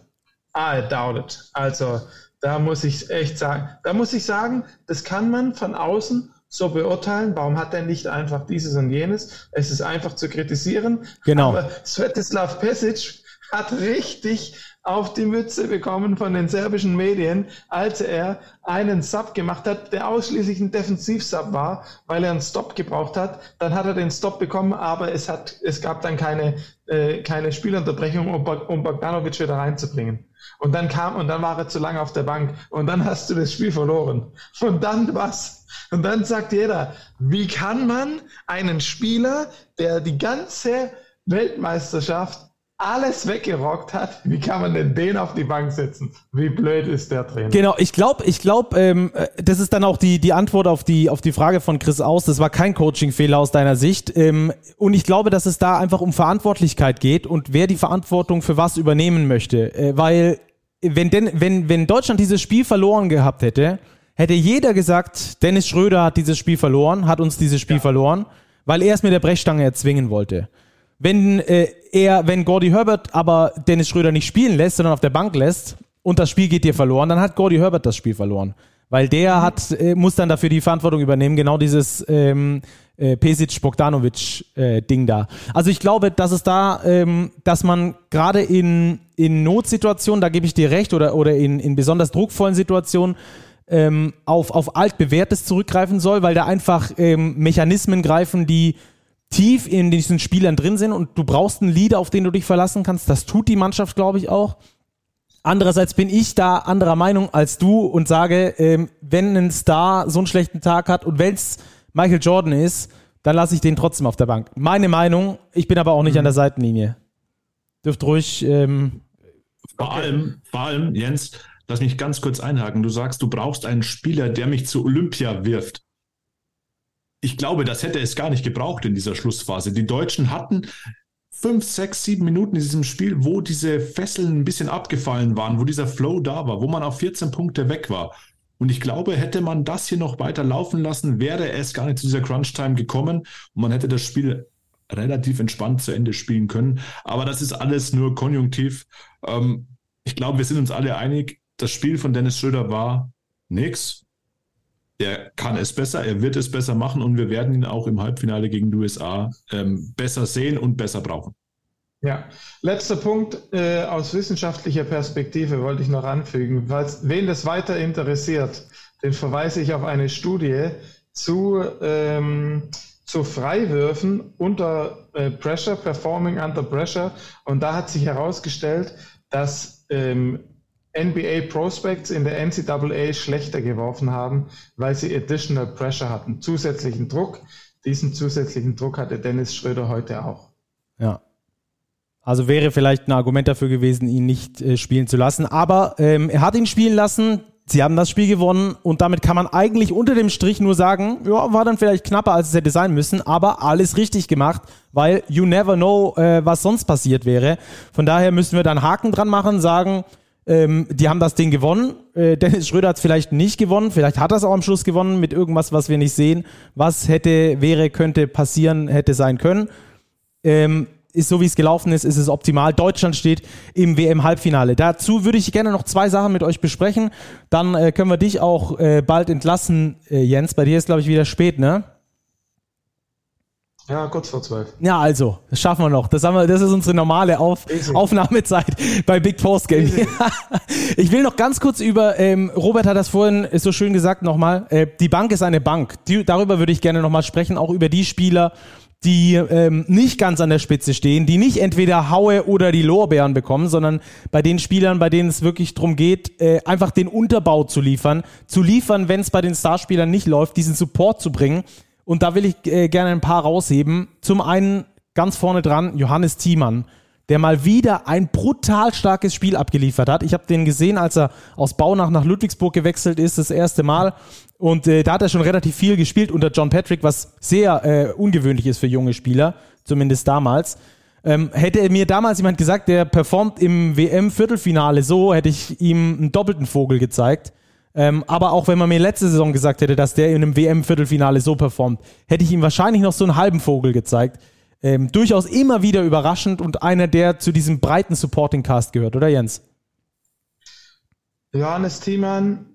I doubt it. Also da muss ich echt sagen, da muss ich sagen, das kann man von außen so beurteilen. Warum hat er nicht einfach dieses und jenes? Es ist einfach zu kritisieren.
Genau.
Aber Svetislav Pesic hat richtig auf die Mütze bekommen von den serbischen Medien, als er einen Sub gemacht hat, der ausschließlich ein Defensiv-Sub war, weil er einen Stop gebraucht hat. Dann hat er den Stop bekommen, aber es, hat, es gab dann keine, äh, keine Spielunterbrechung, um, um Bogdanovic wieder reinzubringen. Und dann kam, und dann war er zu lange auf der Bank. Und dann hast du das Spiel verloren. Und dann was? Und dann sagt jeder, wie kann man einen Spieler, der die ganze Weltmeisterschaft alles weggerockt hat, wie kann man denn den auf die Bank setzen? Wie blöd ist der Trainer?
Genau, ich glaube, ich glaube, ähm, äh, das ist dann auch die, die Antwort auf die, auf die Frage von Chris aus. Das war kein Coaching-Fehler aus deiner Sicht. Ähm, und ich glaube, dass es da einfach um Verantwortlichkeit geht und wer die Verantwortung für was übernehmen möchte. Äh, weil, wenn, denn, wenn, wenn Deutschland dieses Spiel verloren gehabt hätte, hätte jeder gesagt, Dennis Schröder hat dieses Spiel verloren, hat uns dieses Spiel ja. verloren, weil er es mit der Brechstange erzwingen wollte. Wenn äh, er, wenn Gordy Herbert aber Dennis Schröder nicht spielen lässt, sondern auf der Bank lässt und das Spiel geht dir verloren, dann hat Gordy Herbert das Spiel verloren. Weil der hat, äh, muss dann dafür die Verantwortung übernehmen, genau dieses ähm, äh, Pesic-Bogdanovic-Ding äh, da. Also ich glaube, dass es da, ähm, dass man gerade in, in Notsituationen, da gebe ich dir recht, oder, oder in, in besonders druckvollen Situationen, ähm, auf, auf altbewährtes zurückgreifen soll, weil da einfach ähm, Mechanismen greifen, die tief in diesen Spielern drin sind und du brauchst einen Leader, auf den du dich verlassen kannst. Das tut die Mannschaft, glaube ich, auch. Andererseits bin ich da anderer Meinung als du und sage, ähm, wenn ein Star so einen schlechten Tag hat und wenn es Michael Jordan ist, dann lasse ich den trotzdem auf der Bank. Meine Meinung, ich bin aber auch nicht mhm. an der Seitenlinie. Dürft ruhig. Ähm,
vor okay. allem, vor allem, Jens, lass mich ganz kurz einhaken. Du sagst, du brauchst einen Spieler, der mich zu Olympia wirft ich glaube, das hätte es gar nicht gebraucht in dieser Schlussphase. Die Deutschen hatten fünf, sechs, sieben Minuten in diesem Spiel, wo diese Fesseln ein bisschen abgefallen waren, wo dieser Flow da war, wo man auf 14 Punkte weg war. Und ich glaube, hätte man das hier noch weiter laufen lassen, wäre es gar nicht zu dieser Crunch-Time gekommen und man hätte das Spiel relativ entspannt zu Ende spielen können. Aber das ist alles nur konjunktiv. Ähm, ich glaube, wir sind uns alle einig, das Spiel von Dennis Schröder war nix der kann es besser, er wird es besser machen und wir werden ihn auch im Halbfinale gegen die USA ähm, besser sehen und besser brauchen.
Ja, letzter Punkt äh, aus wissenschaftlicher Perspektive wollte ich noch anfügen. Falls, wen das weiter interessiert, den verweise ich auf eine Studie zu, ähm, zu Freiwürfen unter äh, Pressure, Performing Under Pressure. Und da hat sich herausgestellt, dass ähm, NBA Prospects in der NCAA schlechter geworfen haben, weil sie additional pressure hatten, zusätzlichen Druck. Diesen zusätzlichen Druck hatte Dennis Schröder heute auch.
Ja. Also wäre vielleicht ein Argument dafür gewesen, ihn nicht äh, spielen zu lassen. Aber ähm, er hat ihn spielen lassen. Sie haben das Spiel gewonnen und damit kann man eigentlich unter dem Strich nur sagen, ja, war dann vielleicht knapper, als es hätte sein müssen, aber alles richtig gemacht, weil you never know, äh, was sonst passiert wäre. Von daher müssen wir dann Haken dran machen, sagen, ähm, die haben das Ding gewonnen. Äh, Dennis Schröder hat es vielleicht nicht gewonnen. Vielleicht hat er es auch am Schluss gewonnen mit irgendwas, was wir nicht sehen. Was hätte, wäre, könnte passieren, hätte sein können. Ähm, ist so wie es gelaufen ist, ist es optimal. Deutschland steht im WM-Halbfinale. Dazu würde ich gerne noch zwei Sachen mit euch besprechen. Dann äh, können wir dich auch äh, bald entlassen, äh, Jens. Bei dir ist, glaube ich, wieder spät, ne?
Ja, kurz vor zwölf.
Ja, also, das schaffen wir noch. Das, haben wir, das ist unsere normale Auf, Aufnahmezeit bei Big Post Game. ich will noch ganz kurz über, ähm, Robert hat das vorhin so schön gesagt nochmal, äh, die Bank ist eine Bank. Die, darüber würde ich gerne nochmal sprechen, auch über die Spieler, die ähm, nicht ganz an der Spitze stehen, die nicht entweder Haue oder die Lorbeeren bekommen, sondern bei den Spielern, bei denen es wirklich darum geht, äh, einfach den Unterbau zu liefern, zu liefern, wenn es bei den Starspielern nicht läuft, diesen Support zu bringen und da will ich äh, gerne ein paar rausheben. Zum einen ganz vorne dran Johannes Thiemann, der mal wieder ein brutal starkes Spiel abgeliefert hat. Ich habe den gesehen, als er aus Baunach nach Ludwigsburg gewechselt ist, das erste Mal. Und äh, da hat er schon relativ viel gespielt unter John Patrick, was sehr äh, ungewöhnlich ist für junge Spieler, zumindest damals. Ähm, hätte mir damals jemand gesagt, der performt im WM-Viertelfinale so, hätte ich ihm einen doppelten Vogel gezeigt. Ähm, aber auch wenn man mir letzte Saison gesagt hätte, dass der in einem WM-Viertelfinale so performt, hätte ich ihm wahrscheinlich noch so einen halben Vogel gezeigt. Ähm, durchaus immer wieder überraschend und einer, der zu diesem breiten Supporting Cast gehört, oder Jens?
Johannes Thiemann,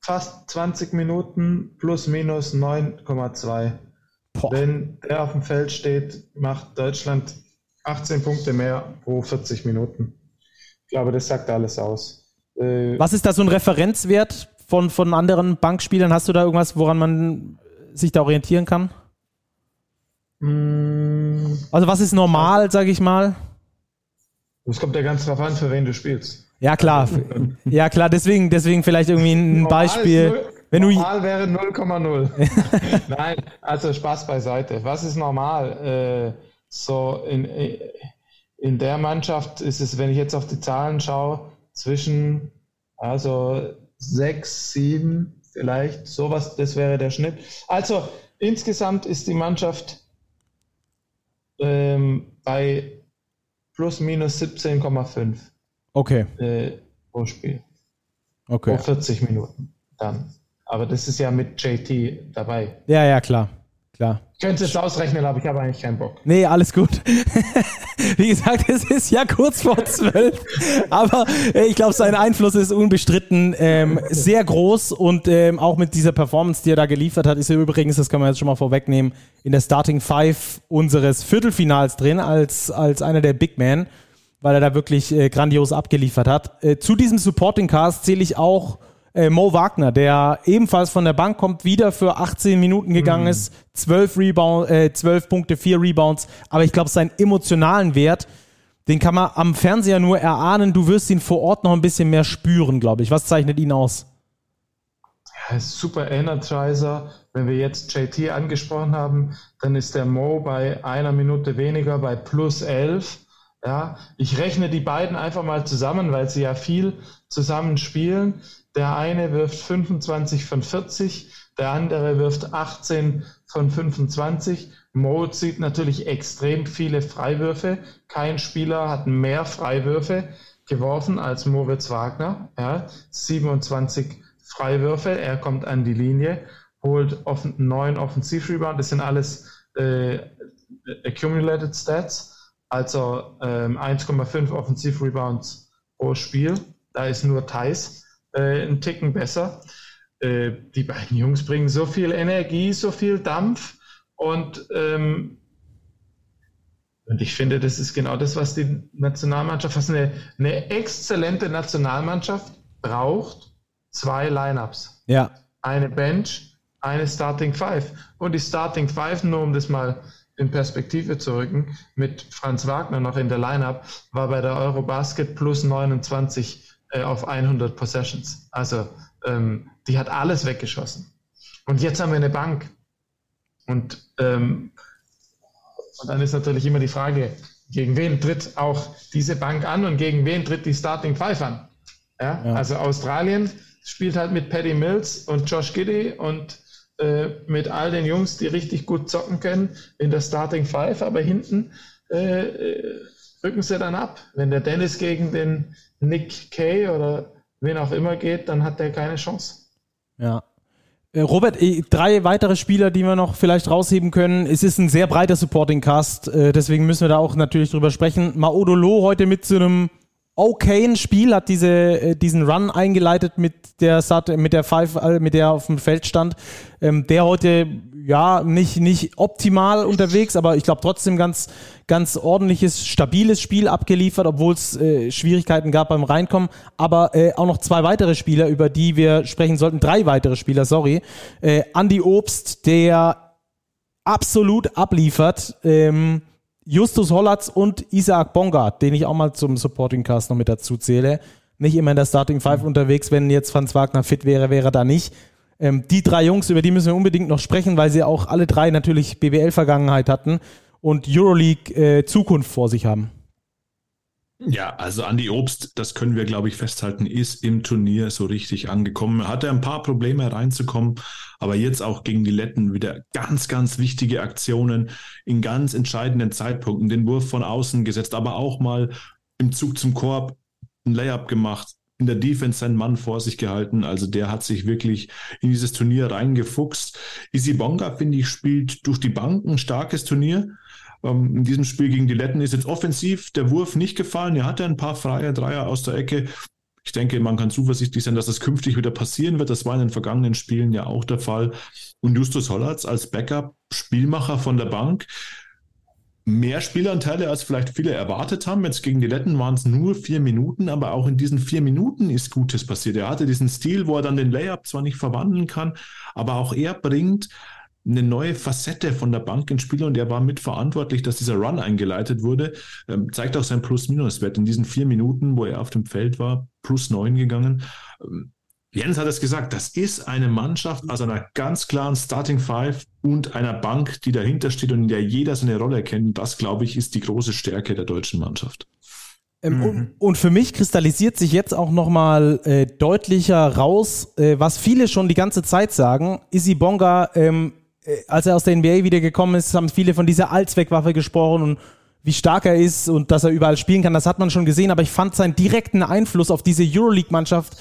fast 20 Minuten plus minus 9,2. Wenn der auf dem Feld steht, macht Deutschland 18 Punkte mehr pro 40 Minuten. Ich glaube, das sagt alles aus.
Äh, Was ist da so ein Referenzwert von, von anderen Bankspielern? Hast du da irgendwas, woran man sich da orientieren kann?
Mm.
Also was ist normal, sage ich mal?
Es kommt ja ganz drauf an, für wen du spielst.
Ja klar, ja klar. Deswegen, deswegen vielleicht irgendwie ein normal Beispiel.
Null, wenn normal du wäre 0,0. Nein, also Spaß beiseite. Was ist normal? Äh, so in, in der Mannschaft ist es, wenn ich jetzt auf die Zahlen schaue, zwischen also sechs, sieben, vielleicht sowas, das wäre der Schnitt. Also insgesamt ist die Mannschaft ähm, bei plus minus 17,5.
Okay.
Äh, pro Spiel.
Okay.
Pro 40 Minuten dann. Aber das ist ja mit JT dabei.
Ja, ja, klar. Klar.
Ich könnte es ausrechnen, aber ich habe eigentlich keinen Bock.
Nee, alles gut. Wie gesagt, es ist ja kurz vor zwölf. Aber äh, ich glaube, sein Einfluss ist unbestritten ähm, sehr groß und ähm, auch mit dieser Performance, die er da geliefert hat, ist er übrigens, das kann man jetzt schon mal vorwegnehmen, in der Starting Five unseres Viertelfinals drin als, als einer der Big Men, weil er da wirklich äh, grandios abgeliefert hat. Äh, zu diesem Supporting Cast zähle ich auch äh, Mo Wagner, der ebenfalls von der Bank kommt, wieder für 18 Minuten gegangen mhm. ist, 12, Rebound, äh, 12 Punkte, 4 Rebounds, aber ich glaube, seinen emotionalen Wert, den kann man am Fernseher nur erahnen, du wirst ihn vor Ort noch ein bisschen mehr spüren, glaube ich. Was zeichnet ihn aus?
Ja, super Energizer. Wenn wir jetzt JT angesprochen haben, dann ist der Mo bei einer Minute weniger bei plus 11. Ja, ich rechne die beiden einfach mal zusammen, weil sie ja viel zusammen spielen. Der eine wirft 25 von 40, der andere wirft 18 von 25. Mo zieht natürlich extrem viele Freiwürfe. Kein Spieler hat mehr Freiwürfe geworfen als Moritz Wagner. Ja, 27 Freiwürfe. Er kommt an die Linie, holt offen, neun Offensivrebound. Das sind alles äh, Accumulated Stats, also ähm, 1,5 Offensivrebounds pro Spiel. Da ist nur Thais äh, einen Ticken besser. Äh, die beiden Jungs bringen so viel Energie, so viel Dampf und, ähm, und ich finde, das ist genau das, was die Nationalmannschaft, was eine, eine exzellente Nationalmannschaft braucht. Zwei Lineups.
Ja.
Eine Bench, eine Starting Five. Und die Starting Five, nur um das mal in Perspektive zu rücken, mit Franz Wagner noch in der Lineup, war bei der Eurobasket plus 29 äh, auf 100 Possessions. Also ähm, die hat alles weggeschossen. Und jetzt haben wir eine Bank. Und, ähm, und dann ist natürlich immer die Frage, gegen wen tritt auch diese Bank an und gegen wen tritt die Starting Five an? Ja? ja. Also Australien spielt halt mit Paddy Mills und Josh Giddy und äh, mit all den Jungs, die richtig gut zocken können in der Starting Five, aber hinten äh, äh, rücken sie dann ab. Wenn der Dennis gegen den Nick Kay oder wen auch immer geht, dann hat der keine Chance.
Ja. Äh, Robert, äh, drei weitere Spieler, die wir noch vielleicht rausheben können. Es ist ein sehr breiter Supporting Cast, deswegen müssen wir da auch natürlich drüber sprechen. Maodolo heute mit zu einem okayen Spiel, hat diese, äh, diesen Run eingeleitet mit der mit der Five, äh, mit der auf dem Feld stand. Ähm, der heute ja nicht, nicht optimal unterwegs, aber ich glaube trotzdem ganz, ganz ordentliches, stabiles Spiel abgeliefert, obwohl es äh, Schwierigkeiten gab beim Reinkommen. Aber äh, auch noch zwei weitere Spieler, über die wir sprechen sollten, drei weitere Spieler, sorry. Äh, Andy Obst, der absolut abliefert. Ähm, Justus Hollatz und Isaac Bongard, den ich auch mal zum Supporting Cast noch mit dazu zähle. Nicht immer in der Starting Five mhm. unterwegs, wenn jetzt Franz Wagner fit wäre, wäre er da nicht. Ähm, die drei Jungs, über die müssen wir unbedingt noch sprechen, weil sie auch alle drei natürlich BWL-Vergangenheit hatten und Euroleague äh, Zukunft vor sich haben.
Ja, also Andy Obst, das können wir, glaube ich, festhalten, ist im Turnier so richtig angekommen. Hatte ein paar Probleme reinzukommen, aber jetzt auch gegen die Letten wieder ganz, ganz wichtige Aktionen in ganz entscheidenden Zeitpunkten. Den Wurf von außen gesetzt, aber auch mal im Zug zum Korb ein Layup gemacht, in der Defense seinen Mann vor sich gehalten. Also der hat sich wirklich in dieses Turnier reingefuchst. Isi Bonga, finde ich, spielt durch die Bank ein starkes Turnier. Ähm, in diesem Spiel gegen die Letten ist jetzt offensiv der Wurf nicht gefallen. Er hatte ein paar freie Dreier aus der Ecke. Ich denke, man kann zuversichtlich sein, dass das künftig wieder passieren wird. Das war in den vergangenen Spielen ja auch der Fall. Und Justus Hollatz als Backup-Spielmacher von der Bank. Mehr Spielanteile, als vielleicht viele erwartet haben. Jetzt gegen die Letten waren es nur vier Minuten, aber auch in diesen vier Minuten ist Gutes passiert. Er hatte diesen Stil, wo er dann den Layup zwar nicht verwandeln kann, aber auch er bringt eine neue Facette von der Bank ins Spiel und er war mitverantwortlich, dass dieser Run eingeleitet wurde. Ähm, zeigt auch sein Plus-Minus-Wert in diesen vier Minuten, wo er auf dem Feld war, plus neun gegangen. Ähm, Jens hat es gesagt, das ist eine Mannschaft aus einer ganz klaren Starting Five und einer Bank, die dahinter steht und in der jeder seine Rolle erkennt. Das, glaube ich, ist die große Stärke der deutschen Mannschaft.
Ähm, mhm. und, und, für mich kristallisiert sich jetzt auch nochmal äh, deutlicher raus, äh, was viele schon die ganze Zeit sagen. Isi Bonga ähm, äh, als er aus der NBA wieder gekommen ist, haben viele von dieser Allzweckwaffe gesprochen und wie stark er ist und dass er überall spielen kann, das hat man schon gesehen, aber ich fand seinen direkten Einfluss auf diese Euroleague-Mannschaft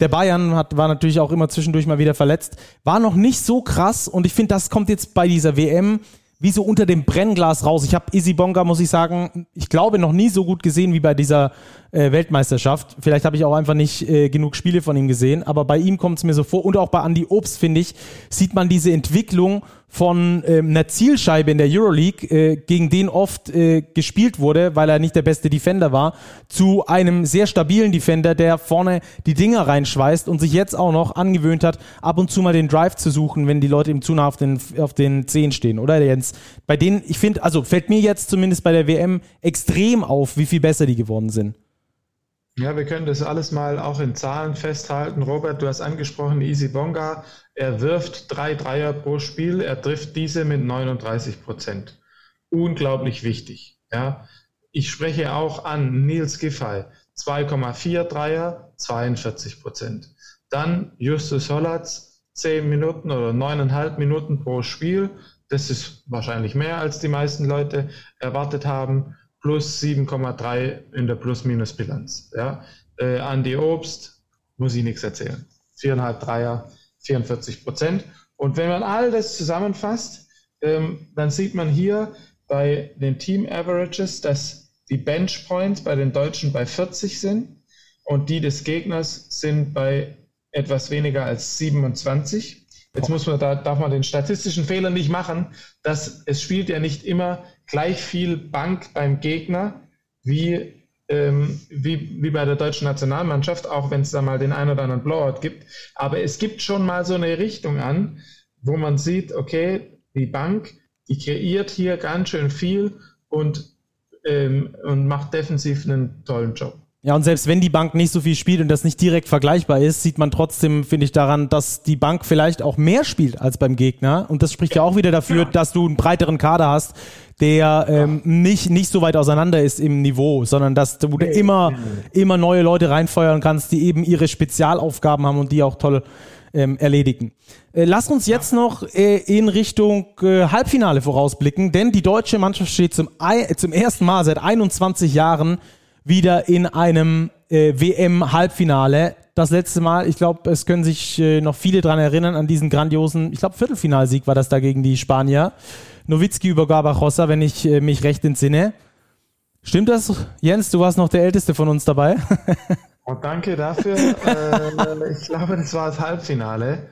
der Bayern hat, war natürlich auch immer zwischendurch mal wieder verletzt, war noch nicht so krass und ich finde, das kommt jetzt bei dieser WM wie so unter dem Brennglas raus. Ich habe Izzy Bonga, muss ich sagen, ich glaube noch nie so gut gesehen wie bei dieser äh, Weltmeisterschaft. Vielleicht habe ich auch einfach nicht äh, genug Spiele von ihm gesehen, aber bei ihm kommt es mir so vor und auch bei Andy Obst, finde ich, sieht man diese Entwicklung von ähm, einer Zielscheibe in der Euroleague, äh, gegen den oft äh, gespielt wurde, weil er nicht der beste Defender war, zu einem sehr stabilen Defender, der vorne die Dinger reinschweißt und sich jetzt auch noch angewöhnt hat, ab und zu mal den Drive zu suchen, wenn die Leute ihm zu nah auf den, auf den Zehen stehen, oder Jens? Bei denen, ich finde, also fällt mir jetzt zumindest bei der WM extrem auf, wie viel besser die geworden sind.
Ja, wir können das alles mal auch in Zahlen festhalten. Robert, du hast angesprochen, Easy Bonga. Er wirft drei Dreier pro Spiel. Er trifft diese mit 39 Prozent. Unglaublich wichtig. Ja. Ich spreche auch an Nils Giffey. 2,4 Dreier, 42 Prozent. Dann Justus Hollatz, 10 Minuten oder 9,5 Minuten pro Spiel. Das ist wahrscheinlich mehr, als die meisten Leute erwartet haben plus 7,3 in der Plus-Minus-Bilanz. Ja. Äh, Andi Obst, muss ich nichts erzählen. 4,5 Dreier, 44 Prozent. Und wenn man all das zusammenfasst, ähm, dann sieht man hier bei den Team Averages, dass die Bench Points bei den Deutschen bei 40 sind und die des Gegners sind bei etwas weniger als 27. Jetzt muss man, da darf man den statistischen Fehler nicht machen, dass es spielt ja nicht immer gleich viel Bank beim Gegner wie, ähm, wie, wie bei der deutschen Nationalmannschaft, auch wenn es da mal den einen oder anderen Blowout gibt. Aber es gibt schon mal so eine Richtung an, wo man sieht, okay, die Bank, die kreiert hier ganz schön viel und, ähm, und macht defensiv einen tollen Job.
Ja, und selbst wenn die Bank nicht so viel spielt und das nicht direkt vergleichbar ist, sieht man trotzdem, finde ich, daran, dass die Bank vielleicht auch mehr spielt als beim Gegner. Und das spricht ja auch wieder dafür, dass du einen breiteren Kader hast, der ähm, nicht, nicht so weit auseinander ist im Niveau, sondern dass du immer, immer neue Leute reinfeuern kannst, die eben ihre Spezialaufgaben haben und die auch toll ähm, erledigen. Äh, lass uns jetzt noch äh, in Richtung äh, Halbfinale vorausblicken, denn die deutsche Mannschaft steht zum, Ei- zum ersten Mal seit 21 Jahren wieder in einem äh, WM-Halbfinale. Das letzte Mal, ich glaube, es können sich äh, noch viele dran erinnern, an diesen grandiosen, ich glaube, Viertelfinalsieg war das da gegen die Spanier. Nowitzki über Garbajosa, wenn ich äh, mich recht entsinne. Stimmt das, Jens? Du warst noch der Älteste von uns dabei.
Oh, danke dafür. äh, ich glaube, das war das Halbfinale.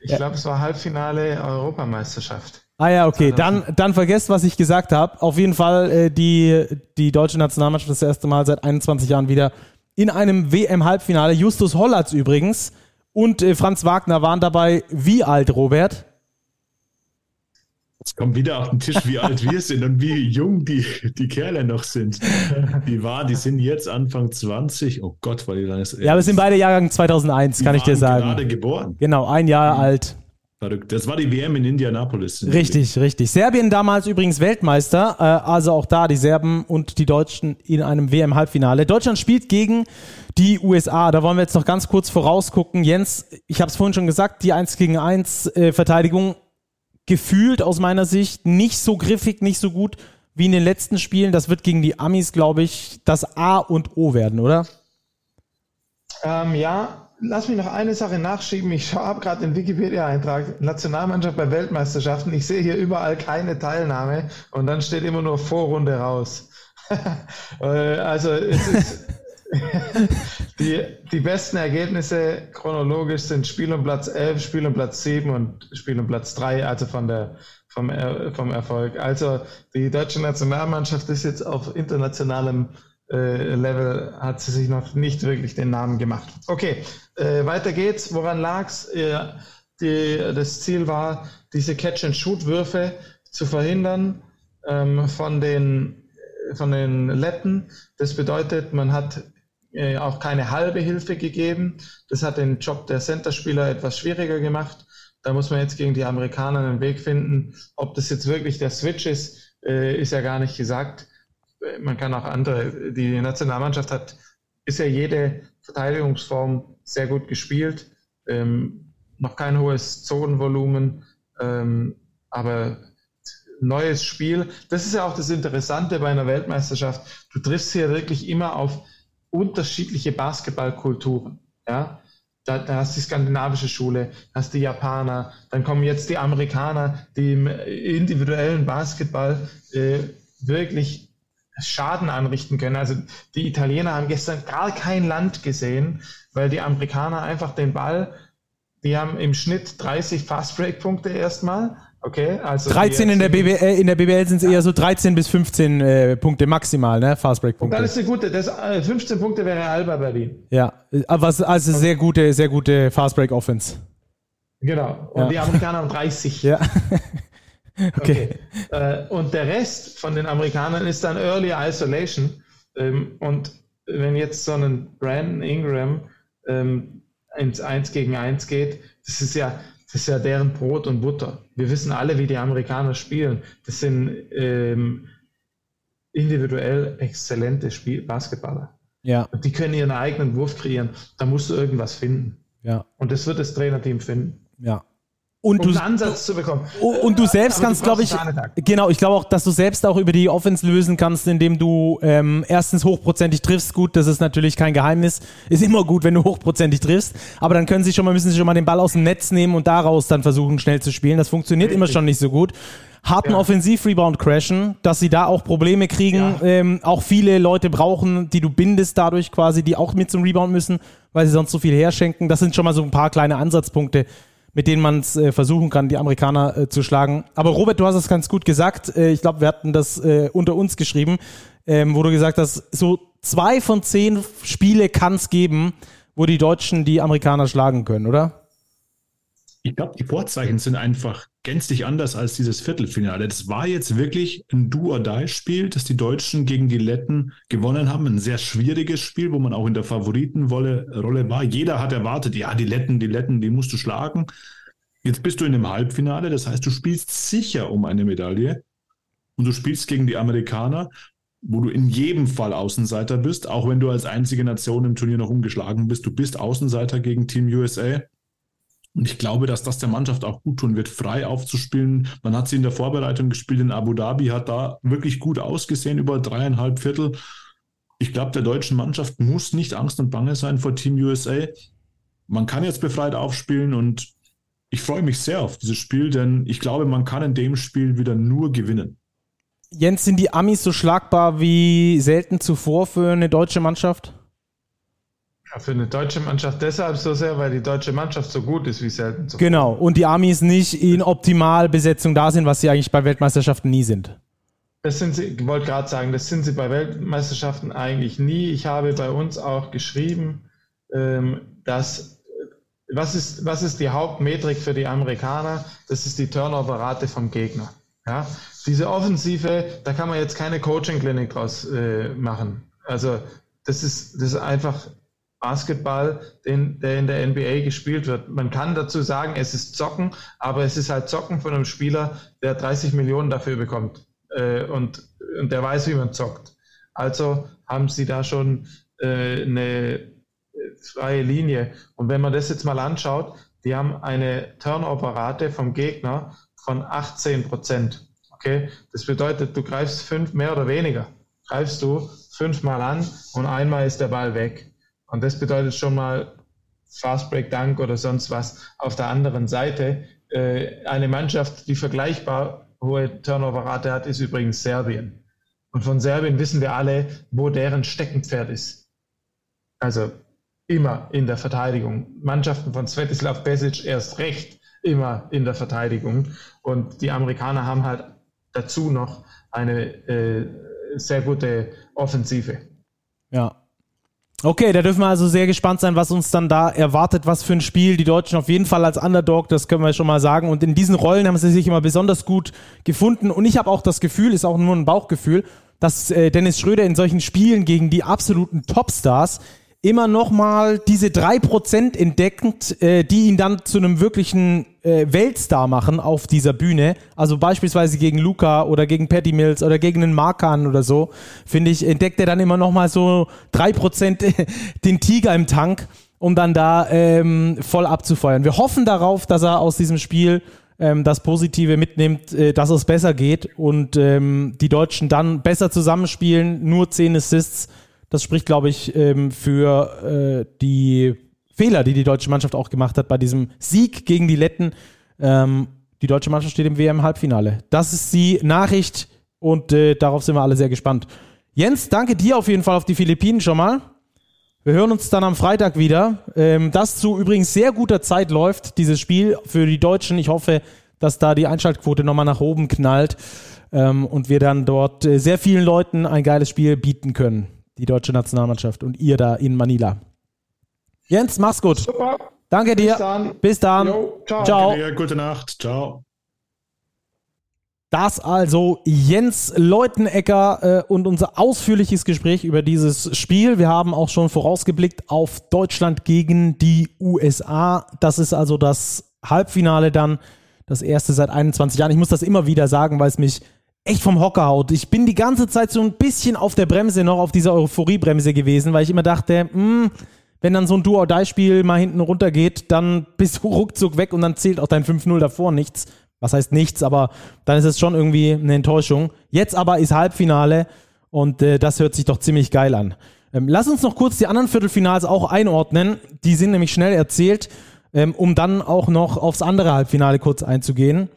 Ich glaube, es war Halbfinale Europameisterschaft.
Ah ja, okay. Dann, dann vergesst, was ich gesagt habe. Auf jeden Fall äh, die, die deutsche Nationalmannschaft das erste Mal seit 21 Jahren wieder in einem WM-Halbfinale. Justus Hollatz übrigens und äh, Franz Wagner waren dabei. Wie alt, Robert?
Jetzt kommt wieder auf den Tisch, wie alt wir sind und wie jung die, die Kerle noch sind. Die waren, die sind jetzt Anfang 20. Oh Gott, weil die dann ist.
Ja, wir sind beide Jahrgang 2001, kann ich dir sagen.
gerade geboren.
Genau, ein Jahr alt.
Verrückt. Das war die WM in Indianapolis.
Richtig, richtig. Serbien damals übrigens Weltmeister, äh, also auch da die Serben und die Deutschen in einem WM-Halbfinale. Deutschland spielt gegen die USA. Da wollen wir jetzt noch ganz kurz vorausgucken. Jens, ich habe es vorhin schon gesagt, die 1 gegen 1 äh, Verteidigung gefühlt aus meiner Sicht nicht so griffig, nicht so gut wie in den letzten Spielen. Das wird gegen die Amis, glaube ich, das A und O werden, oder?
Ähm, ja, lass mich noch eine Sache nachschieben. Ich habe gerade den Wikipedia-Eintrag Nationalmannschaft bei Weltmeisterschaften. Ich sehe hier überall keine Teilnahme und dann steht immer nur Vorrunde raus. Äh, also es ist die, die besten Ergebnisse chronologisch sind Spiel um Platz 11, Spiel um Platz 7 und Spiel um Platz 3, also von der, vom, Er- vom Erfolg. Also die deutsche Nationalmannschaft ist jetzt auf internationalem äh, Level, hat sie sich noch nicht wirklich den Namen gemacht. Okay, äh, weiter geht's. Woran lag's? Äh, die, das Ziel war, diese Catch-and-Shoot-Würfe zu verhindern ähm, von den von den Letten. Das bedeutet, man hat äh, auch keine halbe Hilfe gegeben. Das hat den Job der Centerspieler etwas schwieriger gemacht. Da muss man jetzt gegen die Amerikaner einen Weg finden. Ob das jetzt wirklich der Switch ist, äh, ist ja gar nicht gesagt. Äh, Man kann auch andere. Die Nationalmannschaft hat bisher jede Verteidigungsform sehr gut gespielt. Ähm, noch kein hohes Zonenvolumen, ähm, aber neues Spiel. Das ist ja auch das Interessante bei einer Weltmeisterschaft. Du triffst hier wirklich immer auf unterschiedliche Basketballkulturen. Ja? Da, da hast du die skandinavische Schule, hast die Japaner, dann kommen jetzt die Amerikaner, die im individuellen Basketball äh, wirklich Schaden anrichten können. Also die Italiener haben gestern gar kein Land gesehen, weil die Amerikaner einfach den Ball, die haben im Schnitt 30 Fastbreak-Punkte erstmal. Okay, also
13
die
in der BBL, in der BBL sind es eher so 13 bis 15 äh, Punkte maximal, ne? Fastbreak-Punkte.
ist eine gute, das, äh, 15 Punkte wäre Alba Berlin.
Ja, aber was, also sehr gute, sehr gute Fastbreak-Offense.
Genau. Und
Ja.
die Amerikaner haben 30.
Ja.
Okay. Äh, und der Rest von den Amerikanern ist dann Early Isolation. Ähm, und wenn jetzt so ein Brandon Ingram ähm, ins 1 gegen 1 geht, das ist ja, das ist ja deren Brot und Butter. Wir wissen alle, wie die Amerikaner spielen. Das sind ähm, individuell exzellente Spiel Basketballer.
Ja,
Und die können ihren eigenen Wurf kreieren. Da musst du irgendwas finden.
ja,
Und das wird das Trainerteam finden.
ja. Und
Um
du,
einen Ansatz zu bekommen.
und du selbst
Aber
kannst, glaube ich, genau, ich glaube auch, dass du selbst auch über die Offense lösen kannst, indem du ähm, erstens hochprozentig triffst. Gut, das ist natürlich kein Geheimnis. Ist immer gut, wenn du hochprozentig triffst. Aber dann können sie schon mal, müssen sie schon mal den Ball aus dem Netz nehmen und daraus dann versuchen, schnell zu spielen. Das funktioniert immer schon nicht so gut. Harten
Ja.
Offensiv-Rebound crashen, dass sie da auch Probleme kriegen.
Ja.
Ähm, auch viele Leute brauchen, die du bindest dadurch quasi, die auch mit zum Rebound müssen, weil sie sonst so viel herschenken. Das sind schon mal so ein paar kleine Ansatzpunkte, mit denen man es äh, versuchen kann, die Amerikaner äh, zu schlagen. Aber Robert, du hast es ganz gut gesagt. Äh, ich glaube, wir hatten das äh, unter uns geschrieben, ähm, wo du gesagt hast, so zwei von zehn Spiele kann es geben, wo die Deutschen die Amerikaner schlagen können, oder?
Ich glaube, die Vorzeichen sind einfach gänzlich anders als dieses Viertelfinale. Das war jetzt wirklich ein Do-or-Die-Spiel, das die Deutschen gegen die Letten gewonnen haben. Ein sehr schwieriges Spiel, wo man auch in der Favoritenrolle war. Jeder hat erwartet, ja, die Letten, die Letten, die musst du schlagen. Jetzt bist du in einem Halbfinale, das heißt, du spielst sicher um eine Medaille und du spielst gegen die Amerikaner, wo du in jedem Fall Außenseiter bist, auch wenn du als einzige Nation im Turnier noch umgeschlagen bist. Du bist Außenseiter gegen Team USA. Und ich glaube, dass das der Mannschaft auch gut tun wird, frei aufzuspielen. Man hat sie in der Vorbereitung gespielt in Abu Dhabi, hat da wirklich gut ausgesehen über dreieinhalb Viertel. Ich glaube, der deutschen Mannschaft muss nicht Angst und Bange sein vor Team USA. Man kann jetzt befreit aufspielen und ich freue mich sehr auf dieses Spiel, denn ich glaube, man kann in dem Spiel wieder nur gewinnen.
Jens, sind die Amis so schlagbar wie selten zuvor für eine deutsche Mannschaft?
Ja, für eine deutsche Mannschaft deshalb so sehr, weil die deutsche Mannschaft so gut ist wie selten
zuvor. Genau, und die Amis nicht in Optimalbesetzung da sind, was sie eigentlich bei Weltmeisterschaften nie sind.
Das sind sie, ich wollte gerade sagen, das sind sie bei Weltmeisterschaften eigentlich nie. Ich habe bei uns auch geschrieben, ähm, dass was ist, was ist die Hauptmetrik für die Amerikaner? Das ist die Turnover-Rate vom Gegner. Ja? Diese Offensive, da kann man jetzt keine Coaching-Klinik draus äh, machen. Also das ist, das ist einfach Basketball, den, der in der NBA gespielt wird. Man kann dazu sagen, es ist Zocken, aber es ist halt Zocken von einem Spieler, der 30 Millionen dafür bekommt äh, und, und der weiß, wie man zockt. Also haben sie da schon äh, eine äh, freie Linie. Und wenn man das jetzt mal anschaut, die haben eine Turnover-Rate vom Gegner von 18 Prozent. Okay, das bedeutet, du greifst fünf mehr oder weniger, greifst du fünfmal an und einmal ist der Ball weg. Und das bedeutet schon mal Fast Break Dank oder sonst was. Auf der anderen Seite, äh, eine Mannschaft, die vergleichbar hohe Turnover-Rate hat, ist übrigens Serbien. Und von Serbien wissen wir alle, wo deren Steckenpferd ist. Also immer in der Verteidigung. Mannschaften von Svetislav Besic erst recht immer in der Verteidigung. Und die Amerikaner haben halt dazu noch eine äh, sehr gute Offensive.
Ja, Okay, da dürfen wir also sehr gespannt sein, was uns dann da erwartet, was für ein Spiel. Die Deutschen auf jeden Fall als Underdog, das können wir schon mal sagen. Und in diesen Rollen haben sie sich immer besonders gut gefunden. Und ich habe auch das Gefühl, ist auch nur ein Bauchgefühl, dass äh, Dennis Schröder in solchen Spielen gegen die absoluten Topstars immer nochmal diese drei Prozent entdeckt, äh, die ihn dann zu einem wirklichen äh, Weltstar machen auf dieser Bühne. Also beispielsweise gegen Luca oder gegen Patty Mills oder gegen einen Markan oder so, finde ich, entdeckt er dann immer nochmal so drei Prozent den Tiger im Tank, um dann da ähm, voll abzufeuern. Wir hoffen darauf, dass er aus diesem Spiel ähm, das Positive mitnimmt, äh, dass es besser geht und ähm, die Deutschen dann besser zusammenspielen, nur zehn Assists das spricht, glaube ich, ähm, für äh, die Fehler, die die deutsche Mannschaft auch gemacht hat bei diesem Sieg gegen die Letten. Ähm, die deutsche Mannschaft steht im WM-Halbfinale. Das ist die Nachricht und äh, darauf sind wir alle sehr gespannt. Jens, danke dir auf jeden Fall auf die Philippinen schon mal. Wir hören uns dann am Freitag wieder. Ähm, das zu übrigens sehr guter Zeit läuft, dieses Spiel für die Deutschen. Ich hoffe, dass da die Einschaltquote nochmal nach oben knallt und wir dann dort äh, sehr vielen Leuten ein geiles Spiel bieten können die deutsche Nationalmannschaft und ihr da in Manila. Jens, mach's gut. Super. Danke dir. Bis dann. Bis dann. Jo, ciao. ciao.
Danke dir. Gute Nacht. Ciao.
Das also Jens Leutenecker äh, und unser ausführliches Gespräch über dieses Spiel. Wir haben auch schon vorausgeblickt auf Deutschland gegen die USA. Das ist also das Halbfinale dann, das erste seit 21 Jahren. Ich muss das immer wieder sagen, weil es mich echt vom Hocker haut. Ich bin die ganze Zeit so ein bisschen auf der Bremse noch, auf dieser Euphoriebremse gewesen, weil ich immer dachte, mh, hm, wenn dann so ein Do-or-Die-Spiel mal hinten runtergeht, dann bist du ruckzuck weg und dann zählt auch dein 5-0 davor nichts. Was heißt nichts, aber dann ist es schon irgendwie eine Enttäuschung. Jetzt aber ist Halbfinale und äh, das hört sich doch ziemlich geil an. Ähm, lass uns noch kurz die anderen Viertelfinals auch einordnen. Die sind nämlich schnell erzählt, ähm, um dann auch noch aufs andere Halbfinale kurz einzugehen.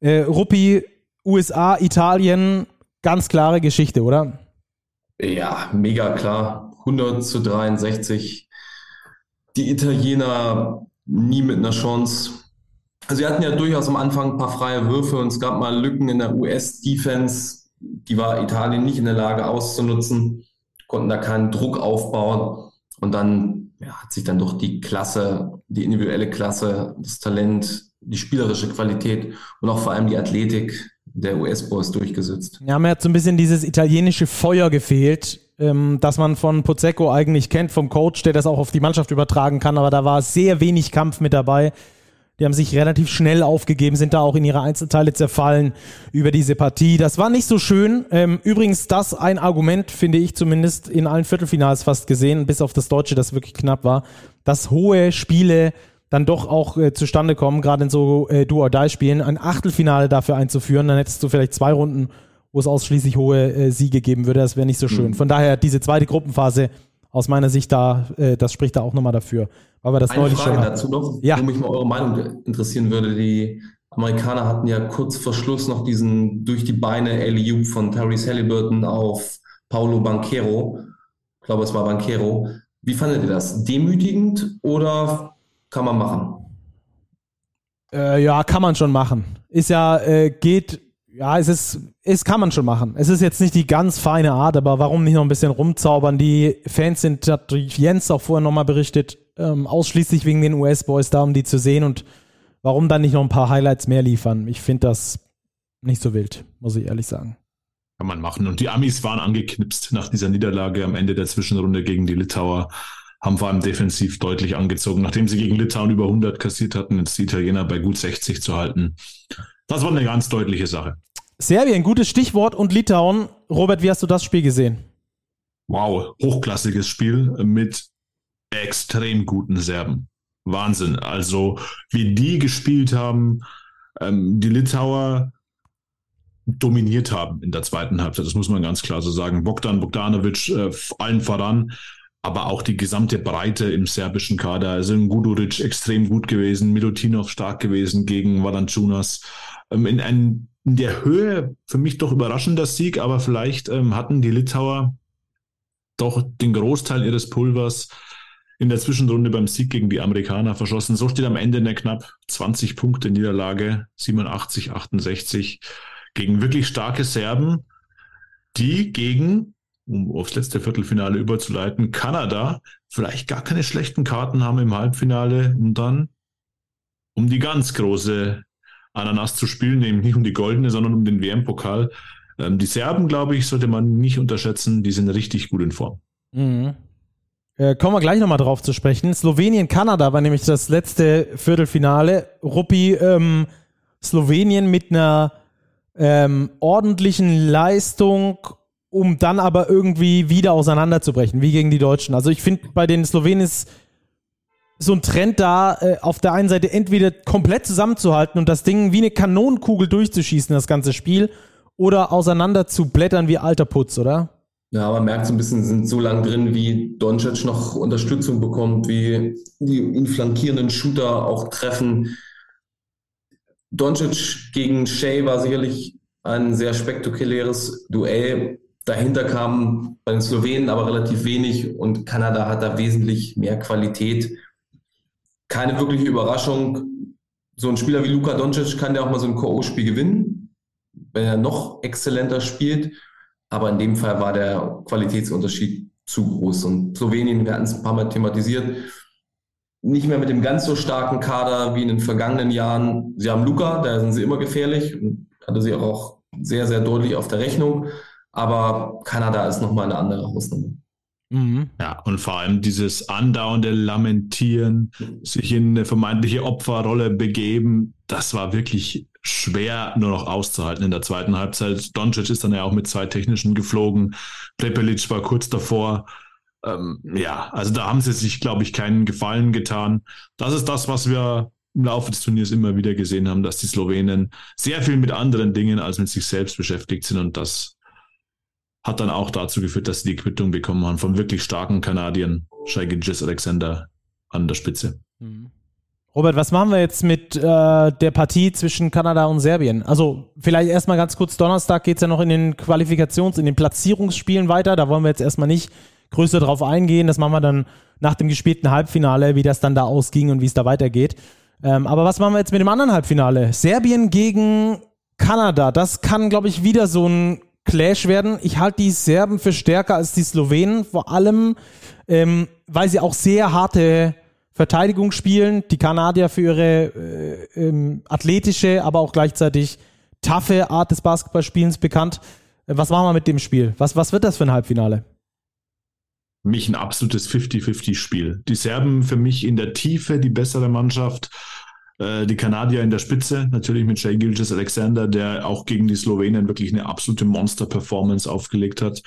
Äh, Ruppi, USA, Italien, ganz klare Geschichte, oder?
Ja, mega klar. 100 zu 63. Die Italiener nie mit einer Chance. Also sie hatten ja durchaus am Anfang ein paar freie Würfe und es gab mal Lücken in der US-Defense. Die war Italien nicht in der Lage auszunutzen, konnten da keinen Druck aufbauen. Und dann ja, hat sich dann doch die Klasse, die individuelle Klasse, das Talent die spielerische Qualität und auch vor allem die Athletik der US-Boys durchgesetzt.
Ja, mir hat so ein bisschen dieses italienische Feuer gefehlt, ähm, das man von Pozzecco eigentlich kennt, vom Coach, der das auch auf die Mannschaft übertragen kann, aber da war sehr wenig Kampf mit dabei. Die haben sich relativ schnell aufgegeben, sind da auch in ihre Einzelteile zerfallen über diese Partie. Das war nicht so schön. Ähm, übrigens, das ein Argument, finde ich zumindest, in allen Viertelfinals fast gesehen, bis auf das Deutsche, das wirklich knapp war, dass hohe Spiele dann doch auch äh, zustande kommen, gerade in so äh, Do-or-Die-Spielen, ein Achtelfinale dafür einzuführen, dann hättest du vielleicht zwei Runden, wo es ausschließlich hohe äh, Siege geben würde. Das wäre nicht so schön. Mhm. Von daher diese zweite Gruppenphase aus meiner Sicht da, äh, das spricht da auch nochmal dafür, weil wir das
Eine
neulich
Frage
schon
dazu noch,
ja.
wo mich mal eure Meinung interessieren würde. Die Amerikaner hatten ja kurz vor Schluss noch diesen durch die Beine alley von Tyrese Halliburton auf Paulo Banquero. Ich glaube, es war Banquero. Wie fandet ihr das? Demütigend oder kann man machen?
Äh, ja, kann man schon machen. Ist ja, äh, geht ja, es ist, es kann man schon machen. Es ist jetzt nicht die ganz feine Art, aber warum nicht noch ein bisschen rumzaubern? Die Fans sind, hat Jens auch vorher nochmal berichtet, ähm, ausschließlich wegen den US-Boys da, um die zu sehen und warum dann nicht noch ein paar Highlights mehr liefern? Ich finde das nicht so wild, muss ich ehrlich sagen.
Kann man machen. Und die Amis waren angeknipst nach dieser Niederlage am Ende der Zwischenrunde gegen die Litauer, haben vor allem defensiv deutlich angezogen. Nachdem sie gegen Litauen über 100 kassiert hatten, jetzt die Italiener bei gut 60 zu halten. Das war eine ganz deutliche Sache.
Serbien, gutes Stichwort und Litauen. Robert, wie hast du das Spiel gesehen?
Wow, hochklassiges Spiel mit extrem guten Serben. Wahnsinn. Also, wie die gespielt haben, ähm, die Litauer dominiert haben in der zweiten Halbzeit. Das muss man ganz klar so sagen. Bogdan Bogdanovic äh, allen voran, aber auch die gesamte Breite im serbischen Kader. Also Guduric extrem gut gewesen, Milutinov stark gewesen gegen Valanciunas. Ähm, in, ein, in der Höhe für mich doch überraschender Sieg, aber vielleicht ähm, hatten die Litauer doch den Großteil ihres Pulvers in der Zwischenrunde beim Sieg gegen die Amerikaner verschossen. So steht am Ende eine knapp 20 Punkte Niederlage, 87, 68 gegen wirklich starke Serben, die gegen, um aufs letzte Viertelfinale überzuleiten, Kanada vielleicht gar keine schlechten Karten haben im Halbfinale und dann um die ganz große Ananas zu spielen, nämlich nicht um die goldene, sondern um den WM-Pokal. Ähm, die Serben, glaube ich, sollte man nicht unterschätzen, die sind richtig gut in Form.
Mhm. Äh, kommen wir gleich nochmal drauf zu sprechen. Slowenien, Kanada war nämlich das letzte Viertelfinale. Ruppi, ähm, Slowenien mit einer ähm, ordentlichen Leistung, um dann aber irgendwie wieder auseinanderzubrechen, wie gegen die Deutschen. Also ich finde, bei den Slowenen ist so ein Trend da, äh, auf der einen Seite entweder komplett zusammenzuhalten und das Ding wie eine Kanonenkugel durchzuschießen, das ganze Spiel, oder auseinander zu blättern wie alter Putz, oder?
Ja, man merkt so ein bisschen, sind so lang drin, wie Doncic noch Unterstützung bekommt, wie die ihn flankierenden Shooter auch treffen. Doncic gegen Shea war sicherlich ein sehr spektakuläres Duell. Dahinter kam bei den Slowenen aber relativ wenig und Kanada hat da wesentlich mehr Qualität keine wirkliche Überraschung. So ein Spieler wie Luka Doncic kann ja auch mal so ein K.O.-Spiel gewinnen, wenn er noch exzellenter spielt. Aber in dem Fall war der Qualitätsunterschied zu groß. Und Slowenien, wir hatten es ein paar Mal thematisiert, nicht mehr mit dem ganz so starken Kader wie in den vergangenen Jahren. Sie haben Luca, da sind sie immer gefährlich und hatte sie auch sehr, sehr deutlich auf der Rechnung. Aber Kanada ist nochmal eine andere Hausnummer.
Mhm. Ja, und vor allem dieses andauernde Lamentieren, sich in eine vermeintliche Opferrolle begeben, das war wirklich schwer nur noch auszuhalten in der zweiten Halbzeit. Doncic ist dann ja auch mit zwei technischen geflogen. Prepelic war kurz davor. Ähm, ja, also da haben sie sich, glaube ich, keinen Gefallen getan. Das ist das, was wir im Laufe des Turniers immer wieder gesehen haben, dass die Slowenen sehr viel mit anderen Dingen als mit sich selbst beschäftigt sind und das hat dann auch dazu geführt, dass sie die Quittung bekommen haben vom wirklich starken Kanadiern, Shai Gilgis Alexander an der Spitze.
Mhm. Robert, was machen wir jetzt mit äh, der Partie zwischen Kanada und Serbien? Also vielleicht erstmal ganz kurz, Donnerstag geht es ja noch in den Qualifikations-, in den Platzierungsspielen weiter. Da wollen wir jetzt erstmal nicht größer drauf eingehen. Das machen wir dann nach dem gespielten Halbfinale, wie das dann da ausging und wie es da weitergeht. Ähm, aber was machen wir jetzt mit dem anderen Halbfinale? Serbien gegen Kanada. Das kann, glaube ich, wieder so ein Clash werden. Ich halte die Serben für stärker als die Slowenen, vor allem, ähm, weil sie auch sehr harte Verteidigung spielen. Die Kanadier für ihre äh, ähm, athletische, aber auch gleichzeitig taffe Art des Basketballspielens bekannt. Äh, was machen wir mit dem Spiel? Was, was wird das für ein Halbfinale?
Mich ein absolutes 50-50-Spiel. Die Serben für mich in der Tiefe die bessere Mannschaft. Äh, die Kanadier in der Spitze, natürlich mit Jay Gilgis Alexander, der auch gegen die Slowenen wirklich eine absolute Monster-Performance aufgelegt hat.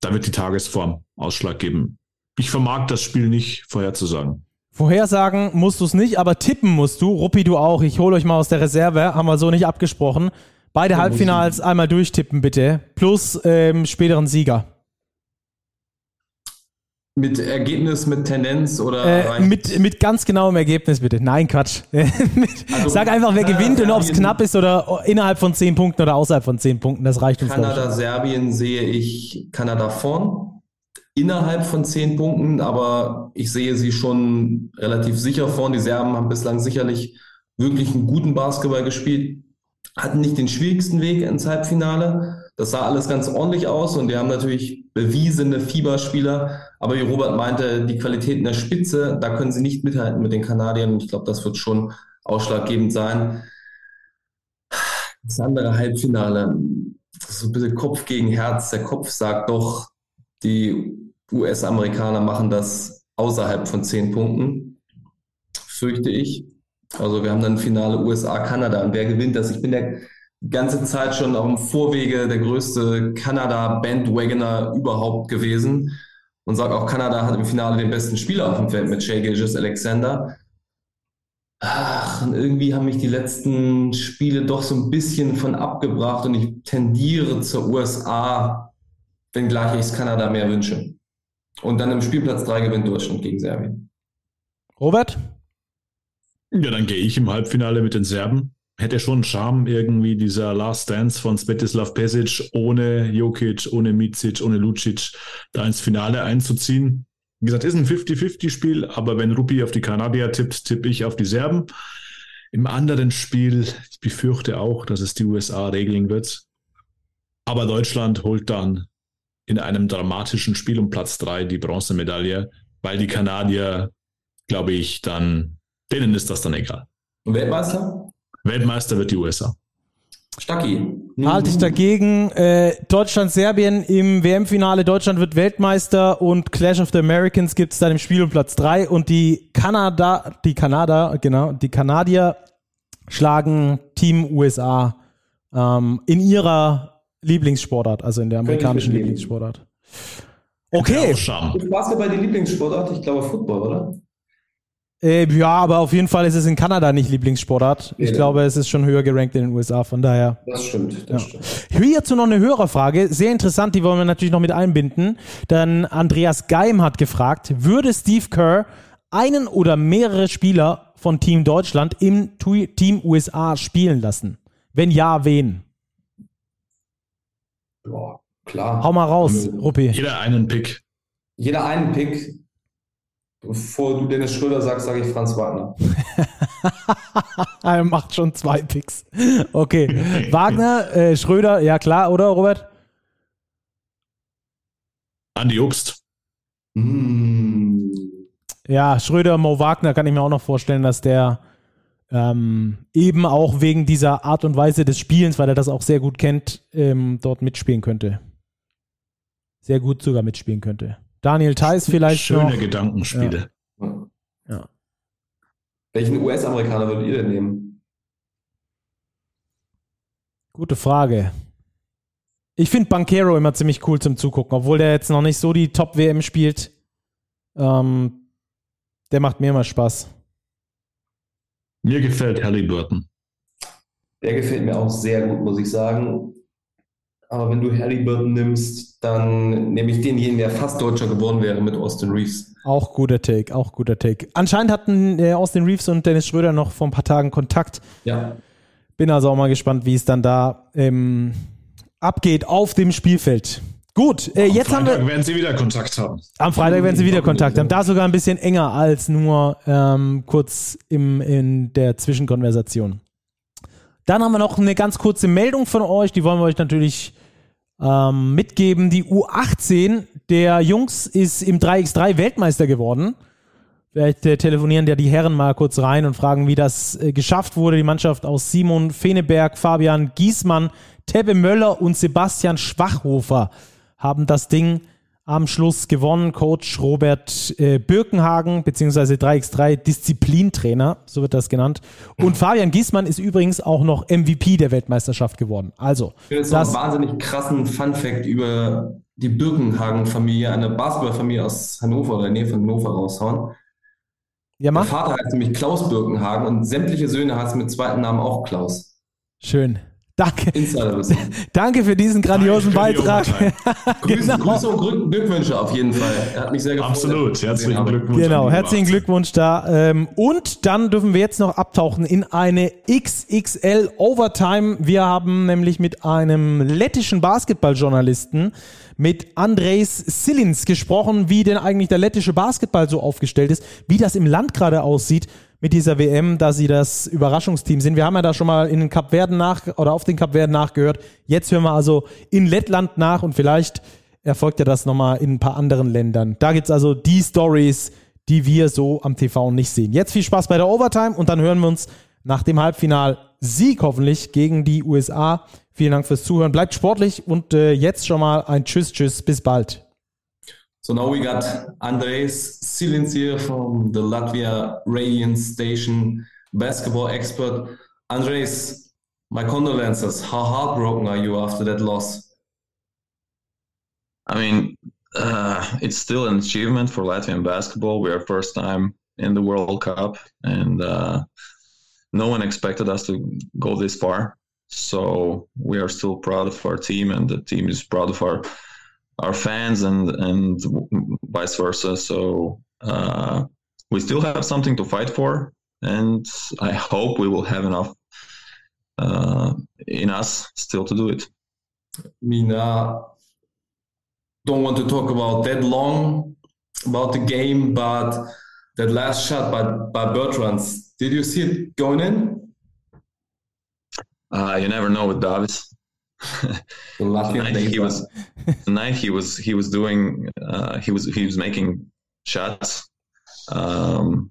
Da wird die Tagesform Ausschlag geben. Ich vermag das Spiel nicht vorherzusagen.
Vorhersagen musst du es nicht, aber tippen musst du. Ruppi, du auch. Ich hole euch mal aus der Reserve. Haben wir so nicht abgesprochen. Beide Halbfinals einmal durchtippen, bitte. Plus ähm, späteren Sieger.
Mit Ergebnis, mit Tendenz oder
äh, mit, mit ganz genauem Ergebnis, bitte. Nein, Quatsch. also, Sag einfach, wer Kanada, gewinnt und ob es knapp ist oder innerhalb von 10 Punkten oder außerhalb von 10 Punkten. Das reicht uns.
Kanada, Serbien sehe ich Kanada vorn. Innerhalb von 10 Punkten, aber ich sehe sie schon relativ sicher vorn. Die Serben haben bislang sicherlich wirklich einen guten Basketball gespielt, hatten nicht den schwierigsten Weg ins Halbfinale das sah alles ganz ordentlich aus und die haben natürlich bewiesene Fieberspieler. Aber wie Robert meinte, die Qualität in der Spitze, da können sie nicht mithalten mit den Kanadiern. Und ich glaube, das wird schon ausschlaggebend sein. Das andere Halbfinale, das ist so ein bisschen Kopf gegen Herz. Der Kopf sagt doch, die US-Amerikaner machen das außerhalb von zehn Punkten, fürchte ich. Also wir haben dann Finale USA-Kanada und wer gewinnt das? Ich bin der ganze Zeit schon auf dem Vorwege der größte Kanada-Bandwagoner überhaupt gewesen und sage auch, Kanada hat im Finale den besten Spieler auf dem Feld mit Shea Gilgis Alexander. Ach, und irgendwie haben mich die letzten Spiele doch so ein bisschen von abgebracht und ich tendiere zur USA, wenngleich ich es Kanada mehr wünsche. Und dann im Spielplatz 3 gewinnt Deutschland gegen Serbien.
Robert?
Ja, dann gehe ich im Halbfinale mit den Serben hätte schon Charme irgendwie dieser Last Dance von Svetislav Pesic ohne Jokic, ohne Micic, ohne Lucic da ins Finale einzuziehen. Wie gesagt, ist ein 50-50-Spiel, aber wenn Rupi auf die Kanadier tippt, tippe ich auf die Serben. Im anderen Spiel, ich befürchte auch, dass es die USA regeln wird. Aber Deutschland holt dann in einem dramatischen Spiel um Platz drei die Bronzemedaille, weil die Kanadier, glaube ich, dann, denen ist das dann egal.
Weltmeister?
Weltmeister wird die USA.
Stacki.
Halte ich dagegen. Äh, Deutschland, Serbien im WM-Finale. Deutschland wird Weltmeister und Clash of the Americans gibt es dann im Spiel um Platz 3 und die Kanada, die Kanada, genau, die Kanadier schlagen Team USA ähm, in ihrer Lieblingssportart, also in der amerikanischen Lieblingssportart. Okay.
Ist Basketball die Lieblingssportart? Ich glaube Football, oder?
Äh, ja, aber auf jeden Fall ist es in Kanada nicht Lieblingssportart. Ich ja. glaube, es ist schon höher gerankt in den USA, von daher.
Das stimmt, das ja.
stimmt. Hierzu noch eine Hörerfrage, sehr interessant, die wollen wir natürlich noch mit einbinden. Dann Andreas Geim hat gefragt, würde Steve Kerr einen oder mehrere Spieler von Team Deutschland im Team USA spielen lassen? Wenn ja, wen?
Boah, klar.
Hau mal raus, Ruppi.
Jeder einen Pick.
Jeder einen Pick. Bevor du Dennis Schröder sagst, sage ich Franz Wagner.
er macht schon zwei Picks. Okay. Wagner, äh, Schröder, ja klar, oder Robert?
Andi Obst.
Mm. Ja, Schröder, Mo Wagner kann ich mir auch noch vorstellen, dass der ähm, eben auch wegen dieser Art und Weise des Spielens, weil er das auch sehr gut kennt, ähm, dort mitspielen könnte. Sehr gut sogar mitspielen könnte. Daniel Theiss vielleicht
Schöne
noch.
Gedankenspiele.
Ja. ja.
Welchen US-Amerikaner würdet ihr denn nehmen?
Gute Frage. Ich finde Bankero immer ziemlich cool zum Zugucken, obwohl der jetzt noch nicht so die Top-WM spielt. Ähm, der macht mir immer Spaß.
Mir gefällt Halliburton.
Der gefällt mir auch sehr gut, muss ich sagen. Aber wenn du Halliburton nimmst, dann nehme ich denjenigen, der fast Deutscher geworden wäre mit Austin Reeves.
Auch guter Take, auch guter Take. Anscheinend hatten äh, Austin Reeves und Dennis Schröder noch vor ein paar Tagen Kontakt.
Ja.
Bin also auch mal gespannt, wie es dann da ähm, abgeht auf dem Spielfeld. Gut, äh, jetzt
Freitag
haben wir.
werden sie wieder Kontakt haben.
Am Freitag werden sie wieder Kontakt haben. Da sogar ein bisschen enger als nur ähm, kurz im, in der Zwischenkonversation. Dann haben wir noch eine ganz kurze Meldung von euch, die wollen wir euch natürlich ähm, mitgeben. Die U18 der Jungs ist im 3x3 Weltmeister geworden. Vielleicht äh, telefonieren ja die Herren mal kurz rein und fragen, wie das äh, geschafft wurde. Die Mannschaft aus Simon Feneberg, Fabian Giesmann, Tebbe Möller und Sebastian Schwachhofer haben das Ding am Schluss gewonnen. Coach Robert äh, Birkenhagen, beziehungsweise 3x3 Disziplintrainer, so wird das genannt. Und Fabian Giesmann ist übrigens auch noch MVP der Weltmeisterschaft geworden. Also,
Ich will jetzt noch einen wahnsinnig krassen Fun-Fact über die Birkenhagen-Familie, eine Basketballfamilie aus Hannover oder der Nähe von Hannover raushauen.
ja,
Der
mach.
Vater heißt nämlich Klaus Birkenhagen und sämtliche Söhne hat mit zweiten Namen auch Klaus.
Schön. Danke. Danke für diesen grandiosen Beitrag.
Grüße,
Genau.
Grüße und Glück- Glückwünsche auf jeden Fall. Er hat mich sehr gefreut.
Absolut. Herzlichen. Glückwunsch. an
Genau, herzlichen. Glückwunsch da. Ähm, Und dann dürfen wir jetzt noch abtauchen in eine XXL Overtime. Wir haben nämlich mit einem lettischen Basketballjournalisten, mit Andres Silins gesprochen, wie denn eigentlich der lettische Basketball so aufgestellt ist, wie das im Land gerade aussieht mit dieser WM, da sie das Überraschungsteam sind. Wir haben ja da schon mal in den Kapverden nach oder auf den Kapverden nachgehört. Jetzt hören wir also in Lettland nach und vielleicht erfolgt ja das nochmal in ein paar anderen Ländern. Da gibt's also die Stories, die wir so am TV nicht sehen. Jetzt viel Spaß bei der Overtime und dann hören wir uns nach dem Halbfinal Sieg hoffentlich gegen die USA. Vielen Dank fürs Zuhören. Bleibt sportlich und äh, jetzt schon mal ein Tschüss, Tschüss, bis bald.
So now we got Andres Silins here from the Latvia Radio Station, basketball expert. Andres, my condolences. How heartbroken are you after that loss?
I mean, uh, it's still an achievement for Latvian basketball. We are first time in the World Cup, and uh, no one expected us to go this far. So we are still proud of our team, and the team is proud of our our fans, and and vice versa. So uh, we still have something to fight for, and I hope we will have enough uh, in us still to do it.
I mean, uh, don't want to talk about that long about the game, but that last shot by by Bertrands, did you see it going in?
Uh, you never know with Davis. Tonight he was tonight he was he was doing uh, he was he was making shots, um,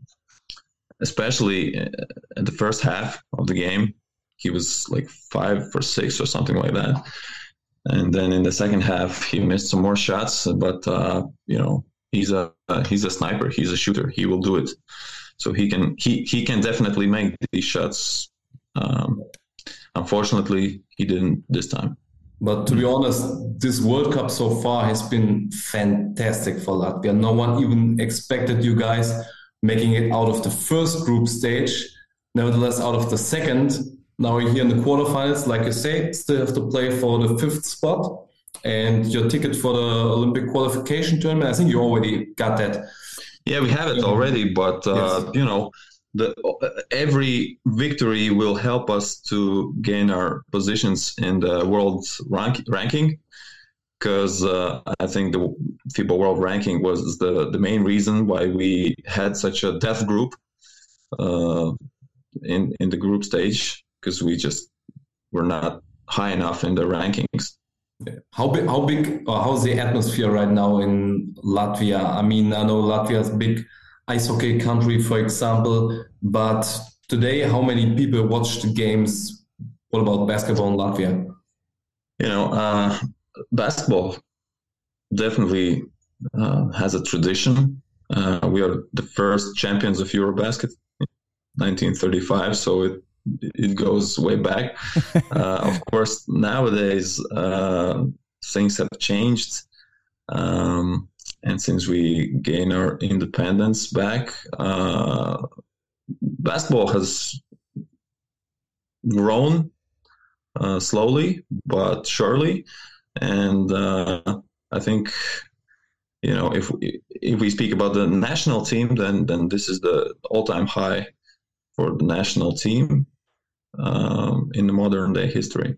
especially in the first half of the game. He was like five for six or something like that, and then in the second half he missed some more shots. But uh, you know he's a uh, he's a sniper. He's a shooter. He will do it. So he can he he can definitely make these shots. Um, unfortunately, he didn't this time.
But to be honest, this World Cup so far has been fantastic for Latvia. No one even expected you guys making it out of the first group stage. Nevertheless, out of the second, now we're here in the quarterfinals. Like you say, still have to play for the fifth spot and your ticket for the Olympic qualification tournament. I think you already got that.
Yeah, we have it already, but uh,
Yes.
you know, the every victory will help us to gain our positions in the world rank, ranking. Because uh, I think the FIBA World Ranking was the the main reason why we had such a death group uh, in in the group stage. Because we just were not high enough in the rankings.
How big? How big? Or how's the atmosphere right now in Latvia? I mean, I know Latvia is big ice hockey country, for example, but today, how many people watch the games? What about basketball in Latvia?
you know, uh, basketball definitely uh, has a tradition. Uh, we are the first champions of Eurobasket, 1935, so it it goes way back. uh, of course, nowadays uh, things have changed, um, and since we gain our independence back, uh, basketball has grown uh, slowly but surely. And uh, I think, you know, if we, if we speak about the national team, then then this is the all-time high for the national team um, in the modern day history.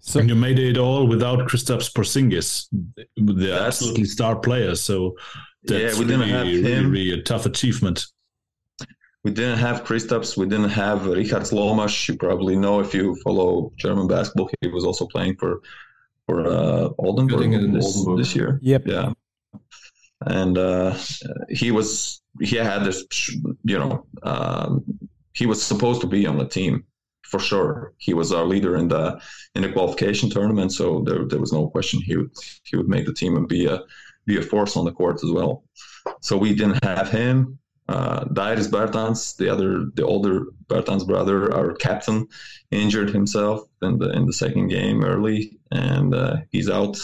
So,
and you made it all without Kristaps Porzingis, the
That's-
absolutely star player. So that's
Yeah, we didn't
really,
have him.
really a tough achievement.
We didn't have Kristaps. We didn't have Richard Lomas. You probably know if you follow German basketball. He was also playing for for uh, Oldenburg this,
Oldenburg.
this year.
Yep.
Yeah. and uh, he was he had this you know um, he was supposed to be on the team for sure. He was our leader in the in the qualification tournament, so there there was no question he would he would make the team and be a be a force on the court as well. So we didn't have him. Uh, Dairis Bertans, the other, the older Bertans brother, our captain, injured himself in the in the second game early, and uh, he's out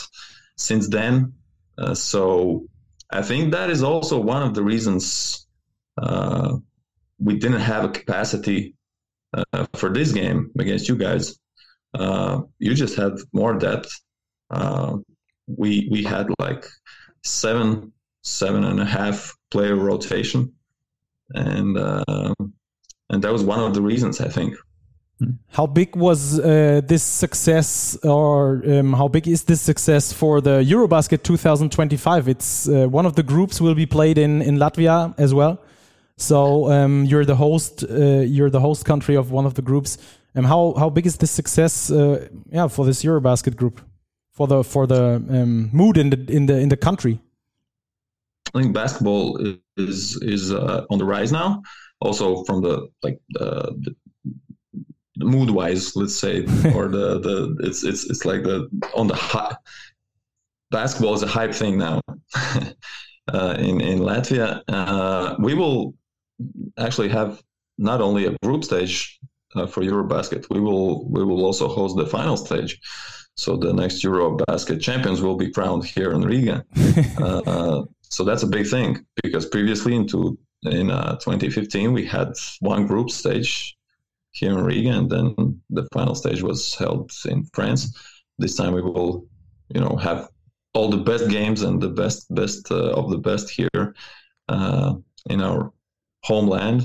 since then. Uh, so I think that is also one of the reasons uh, we didn't have a capacity uh, for this game against you guys. Uh, you just had more depth. we we had like seven seven and a half player rotation and uh, and that was one of the reasons I think.
How big was uh, this success, or um, how big is this success for the Eurobasket 2025? It's uh, one of the groups will be played in in Latvia as well. So um, you're the host, uh, you're the host country of one of the groups. And um, how how big is this success? Uh, yeah, for this Eurobasket group, for the for the um, mood in the in the in the country.
I think basketball is is uh, on the rise now. Also from the like uh, the, the mood wise, let's say, or the the it's it's it's like the on the high. Basketball is a hype thing now. uh, in in Latvia, uh, we will actually have not only a group stage uh, for Eurobasket, we will we will also host the final stage. So the next Eurobasket champions will be crowned here in Riga. Uh, so that's a big thing because previously into in uh, 2015 we had one group stage here in Riga, and then the final stage was held in France. This time we will, you know, have all the best games and the best best uh, of the best here uh, in our homeland.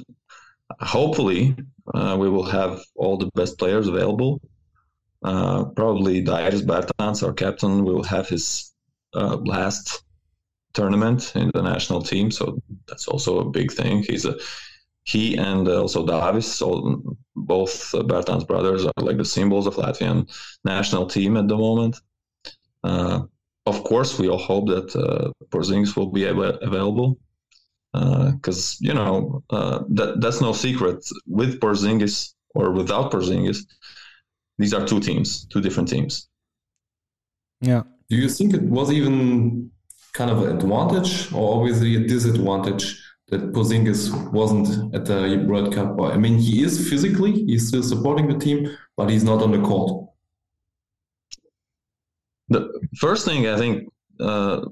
Hopefully, uh, we will have all the best players available. Uh, probably Dairis Bertans, our captain, will have his uh, last tournament in the national team. So that's also a big thing. He's a he and also Davis, so both uh, Bertans brothers are like the symbols of Latvian national team at the moment. Uh, of course, we all hope that uh, Porzingis will be able, available because uh, you know uh, that that's no secret. With Porzingis or without Porzingis, these are two teams, two different teams.
Yeah.
Do you think it was even kind of an advantage or obviously a disadvantage that Porzingis wasn't at the World Cup? I mean, he is physically, he's still supporting the team, but he's not on the court.
The first thing I think, uh,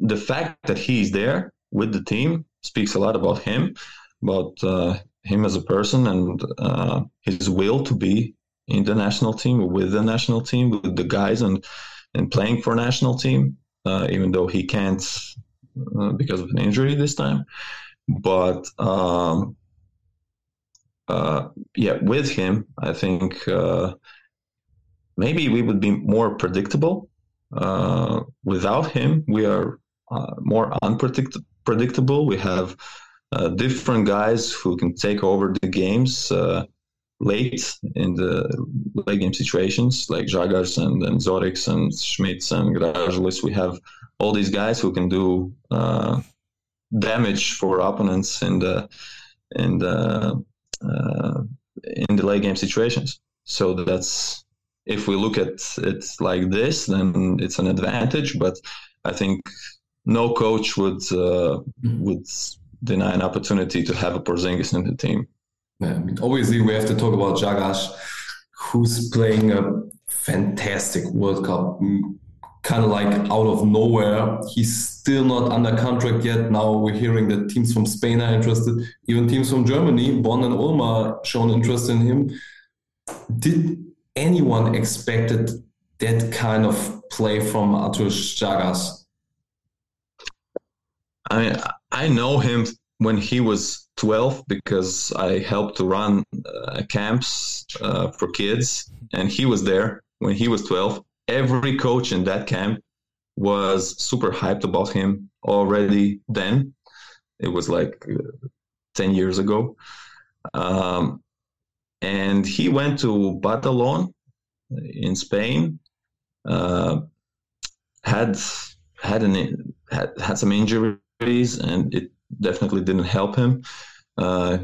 the fact that he's there with the team speaks a lot about him, about uh, him as a person and uh, his will to be in the national team, with the national team, with the guys, and and playing for national team uh, even though he can't uh, because of an injury this time. But um, uh, yeah, with him, I think uh, maybe we would be more predictable. Without him, we are more unpredictable. We have different guys who can take over the games late in the late game situations, like Jagars and, and Zorix and Schmitz and Gražulis. We have all these guys who can do uh, damage for opponents in the in the uh, in the late game situations. So that's if we look at it like this, then it's an advantage. But I think no coach would uh, would deny an opportunity to have a Porzingis in the team.
I mean, obviously, we have to talk about Jagas, who's playing a fantastic World Cup, mm, kind of like out of nowhere. He's still not under contract yet. Now we're hearing that teams from Spain are interested, even teams from Germany, Bonn and Ulm shown interest in him. Did anyone expected that kind of play from Arturas Jagas?
I mean, I know him when he was 12 because I helped to run uh, camps uh, for kids, and he was there when he was 12. Every coach in that camp was super hyped about him already then. It was like uh, 10 years ago. Um, and he went to Badalona in Spain, uh, had had an had, had some injuries, and it definitely didn't help him. Uh,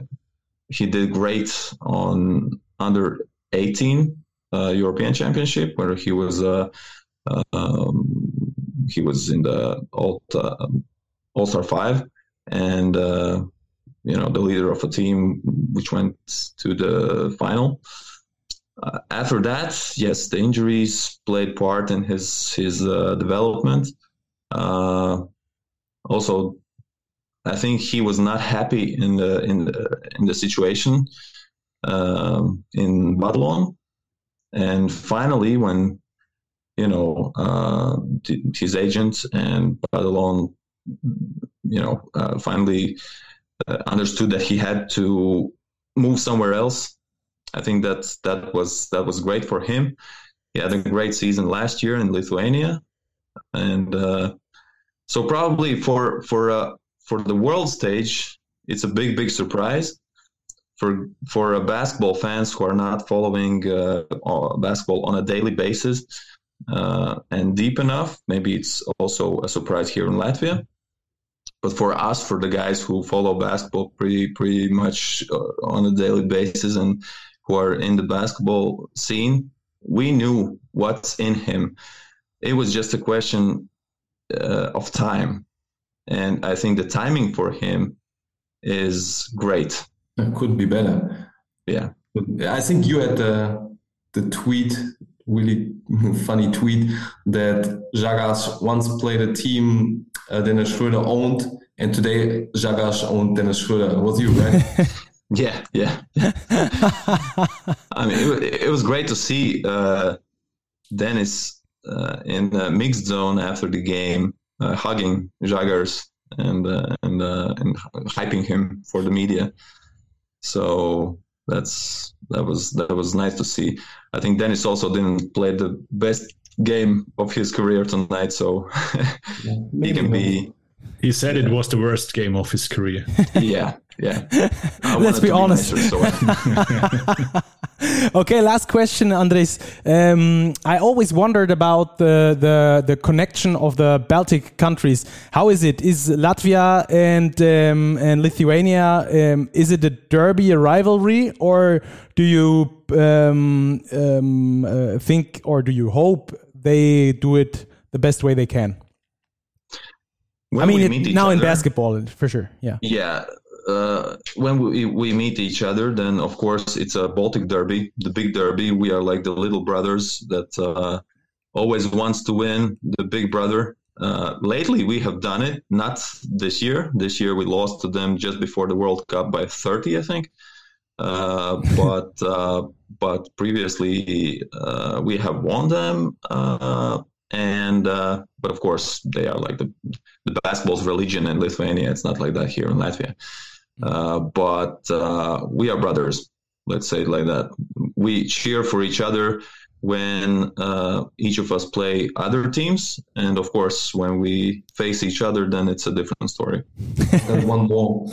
he did great on under 18 uh, European Championship, where he was uh, um, he was in the All All Star Five, and uh, you know the leader of a team which went to the final. Uh, after that, yes, the injuries played part in his his uh, development. Uh, also, I think he was not happy in the in the in the situation um, in Babylon, and finally, when you know uh, his agent and Babylon, you know, uh, finally uh, understood that he had to move somewhere else I think that that was that was great for him. He had a great season last year in Lithuania, and uh, so probably for for uh, for the world stage, it's a big big surprise for for uh, basketball fans who are not following uh, basketball on a daily basis uh, and deep enough. Maybe it's also a surprise here in Latvia. But for us, for the guys who follow basketball pretty pretty much uh, on a daily basis and who are in the basketball scene, we knew what's in him. It was just a question uh, of time. And I think the timing for him is great.
It could be better.
Yeah.
I think you had the, the tweet, really funny tweet, that Jagas once played a team uh, Dennis Schroeder owned, and today Jagas owned Dennis Schroeder. It was you, right?
Yeah, yeah. I mean, it, it, was great to see uh, Dennis in the mixed zone after the game, uh, hugging Jaggers and uh, and uh, and hyping him for the media. So that's that was that was nice to see. I think Dennis also didn't play the best game of his career tonight, so yeah, he can be.
He said it was the worst game of his career.
yeah, yeah.
Let's be honest. Be nicer, so. okay, last question, Andres. Um, I always wondered about the, the the connection of the Baltic countries. How is it? Is Latvia and um, and Lithuania um, is it a derby, a rivalry, or do you um, um, uh, think or do you hope they do it the best way they can? When I mean, it, now other, in basketball, for sure. Yeah.
Yeah uh, when we, we meet each other, then of course it's a Baltic derby, the big derby. We are like the little brothers that uh, always wants to win, the big brother. Uh, lately, we have done it, not this year. This year, we lost to them just before the World Cup by 30, I think. Uh, but uh, but previously, uh, we have won them and uh, but of course they are like the the basketball's religion in Lithuania. It's not like that here in Latvia. Uh, but uh, we are brothers. Let's say like that. We cheer for each other when uh, each of us play other teams, and of course when we face each other, then it's a different story.
and one more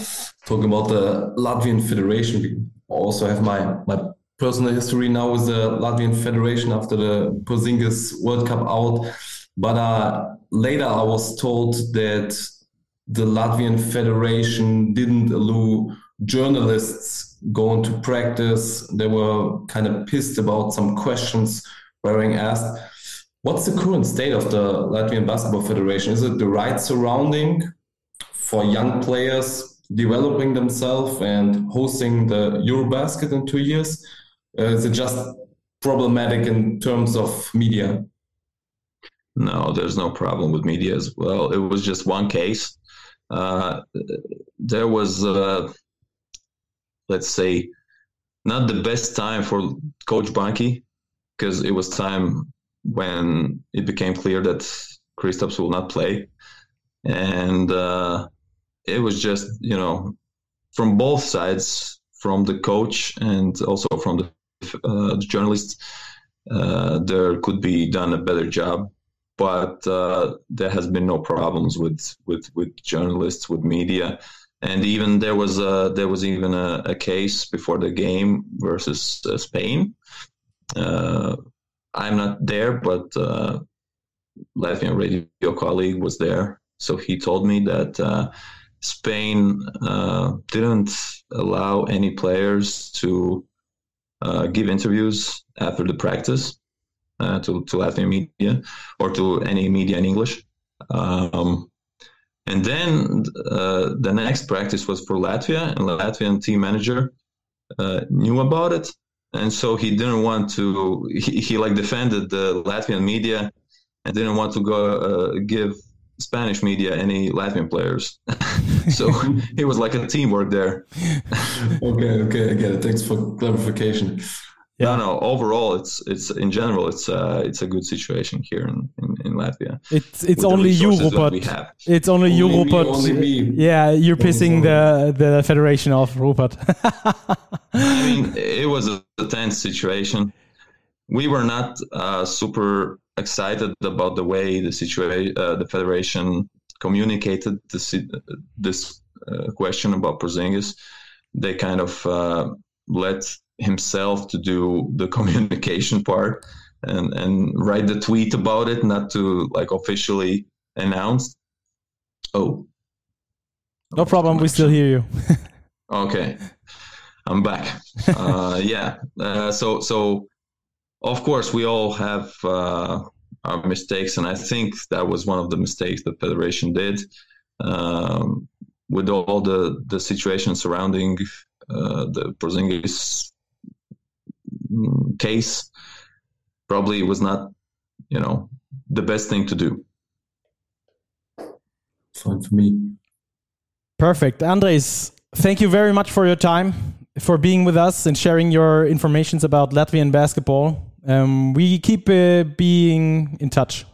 talking about the Latvian Federation. We also have my my personal history now with the Latvian Federation after the Porzingis World Cup out. But uh, later I was told that the Latvian Federation didn't allow journalists going to practice. They were kind of pissed about some questions being asked. What's the current state of the Latvian Basketball Federation? Is it the right surrounding for young players developing themselves and hosting the Eurobasket in two years? Uh, is it just problematic in terms of media?
No, there's no problem with media as well. It was just one case. Uh, there was, uh, let's say, not the best time for Coach Banki because it was time when it became clear that Kristaps will not play, and uh, it was just you know from both sides, from the coach and also from the uh, journalists, uh, there could be done a better job. But uh, there has been no problems with, with, with journalists, with media, and even there was a, there was even a, a case before the game versus uh, Spain. Uh, I'm not there, but uh, Latvian radio colleague was there, so he told me that uh, Spain uh, didn't allow any players to uh, give interviews after the practice uh, to to Latvian media or to any media in English. Um, and then uh, the next practice was for Latvia, and the Latvian team manager uh, knew about it, and so he didn't want to. He, he like defended the Latvian media, and didn't want to go uh, give Spanish media any Latvian players. so it was like a teamwork there.
okay, okay, I get it. Thanks for clarification.
Yeah. No, no. Overall, it's it's in general, it's uh, it's a good situation here in, in, in Latvia.
It's it's only you, Rupert. It's only, only you, Rupert.
only me.
Yeah, you're pissing the the federation off, Rupert.
I mean, it was a, a tense situation. We were not uh, super excited about the way the situation, uh, the federation communicated this this uh, question about Porzingis. They kind of uh, let himself to do the communication part and and write the tweet about it, not to like officially announce. Oh,
no problem. We still hear you.
okay, I'm back. uh, yeah. Uh, so so of course we all have uh, our mistakes, and I think that was one of the mistakes the federation did. Um, with all the the situation surrounding uh, the Porzingis case probably was not you know the best thing to do.
Fine for me.
Perfect. Andres thank you very much for your time for being with us and sharing your informations about latvian basketball. Um, we keep uh, being in touch.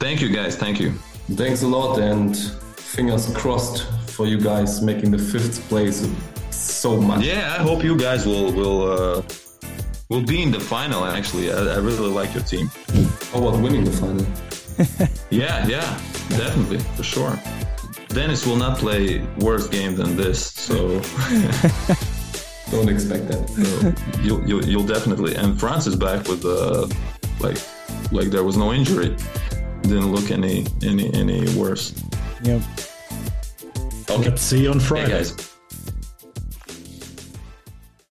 Thank you guys. Thank you.
Thanks a lot and fingers crossed for you guys making the fifth place so much.
Yeah i hope you guys will will uh We'll be in the final. Actually, I, I really like your team.
How about winning the final?
yeah, yeah, definitely for sure. Dennis will not play worse game than this, so
don't expect that.
So you'll, you'll, you'll definitely. And France is back with uh, like like there was no injury. Didn't look any any any worse.
Yep.
Okay. Let's see you on Friday,
hey guys.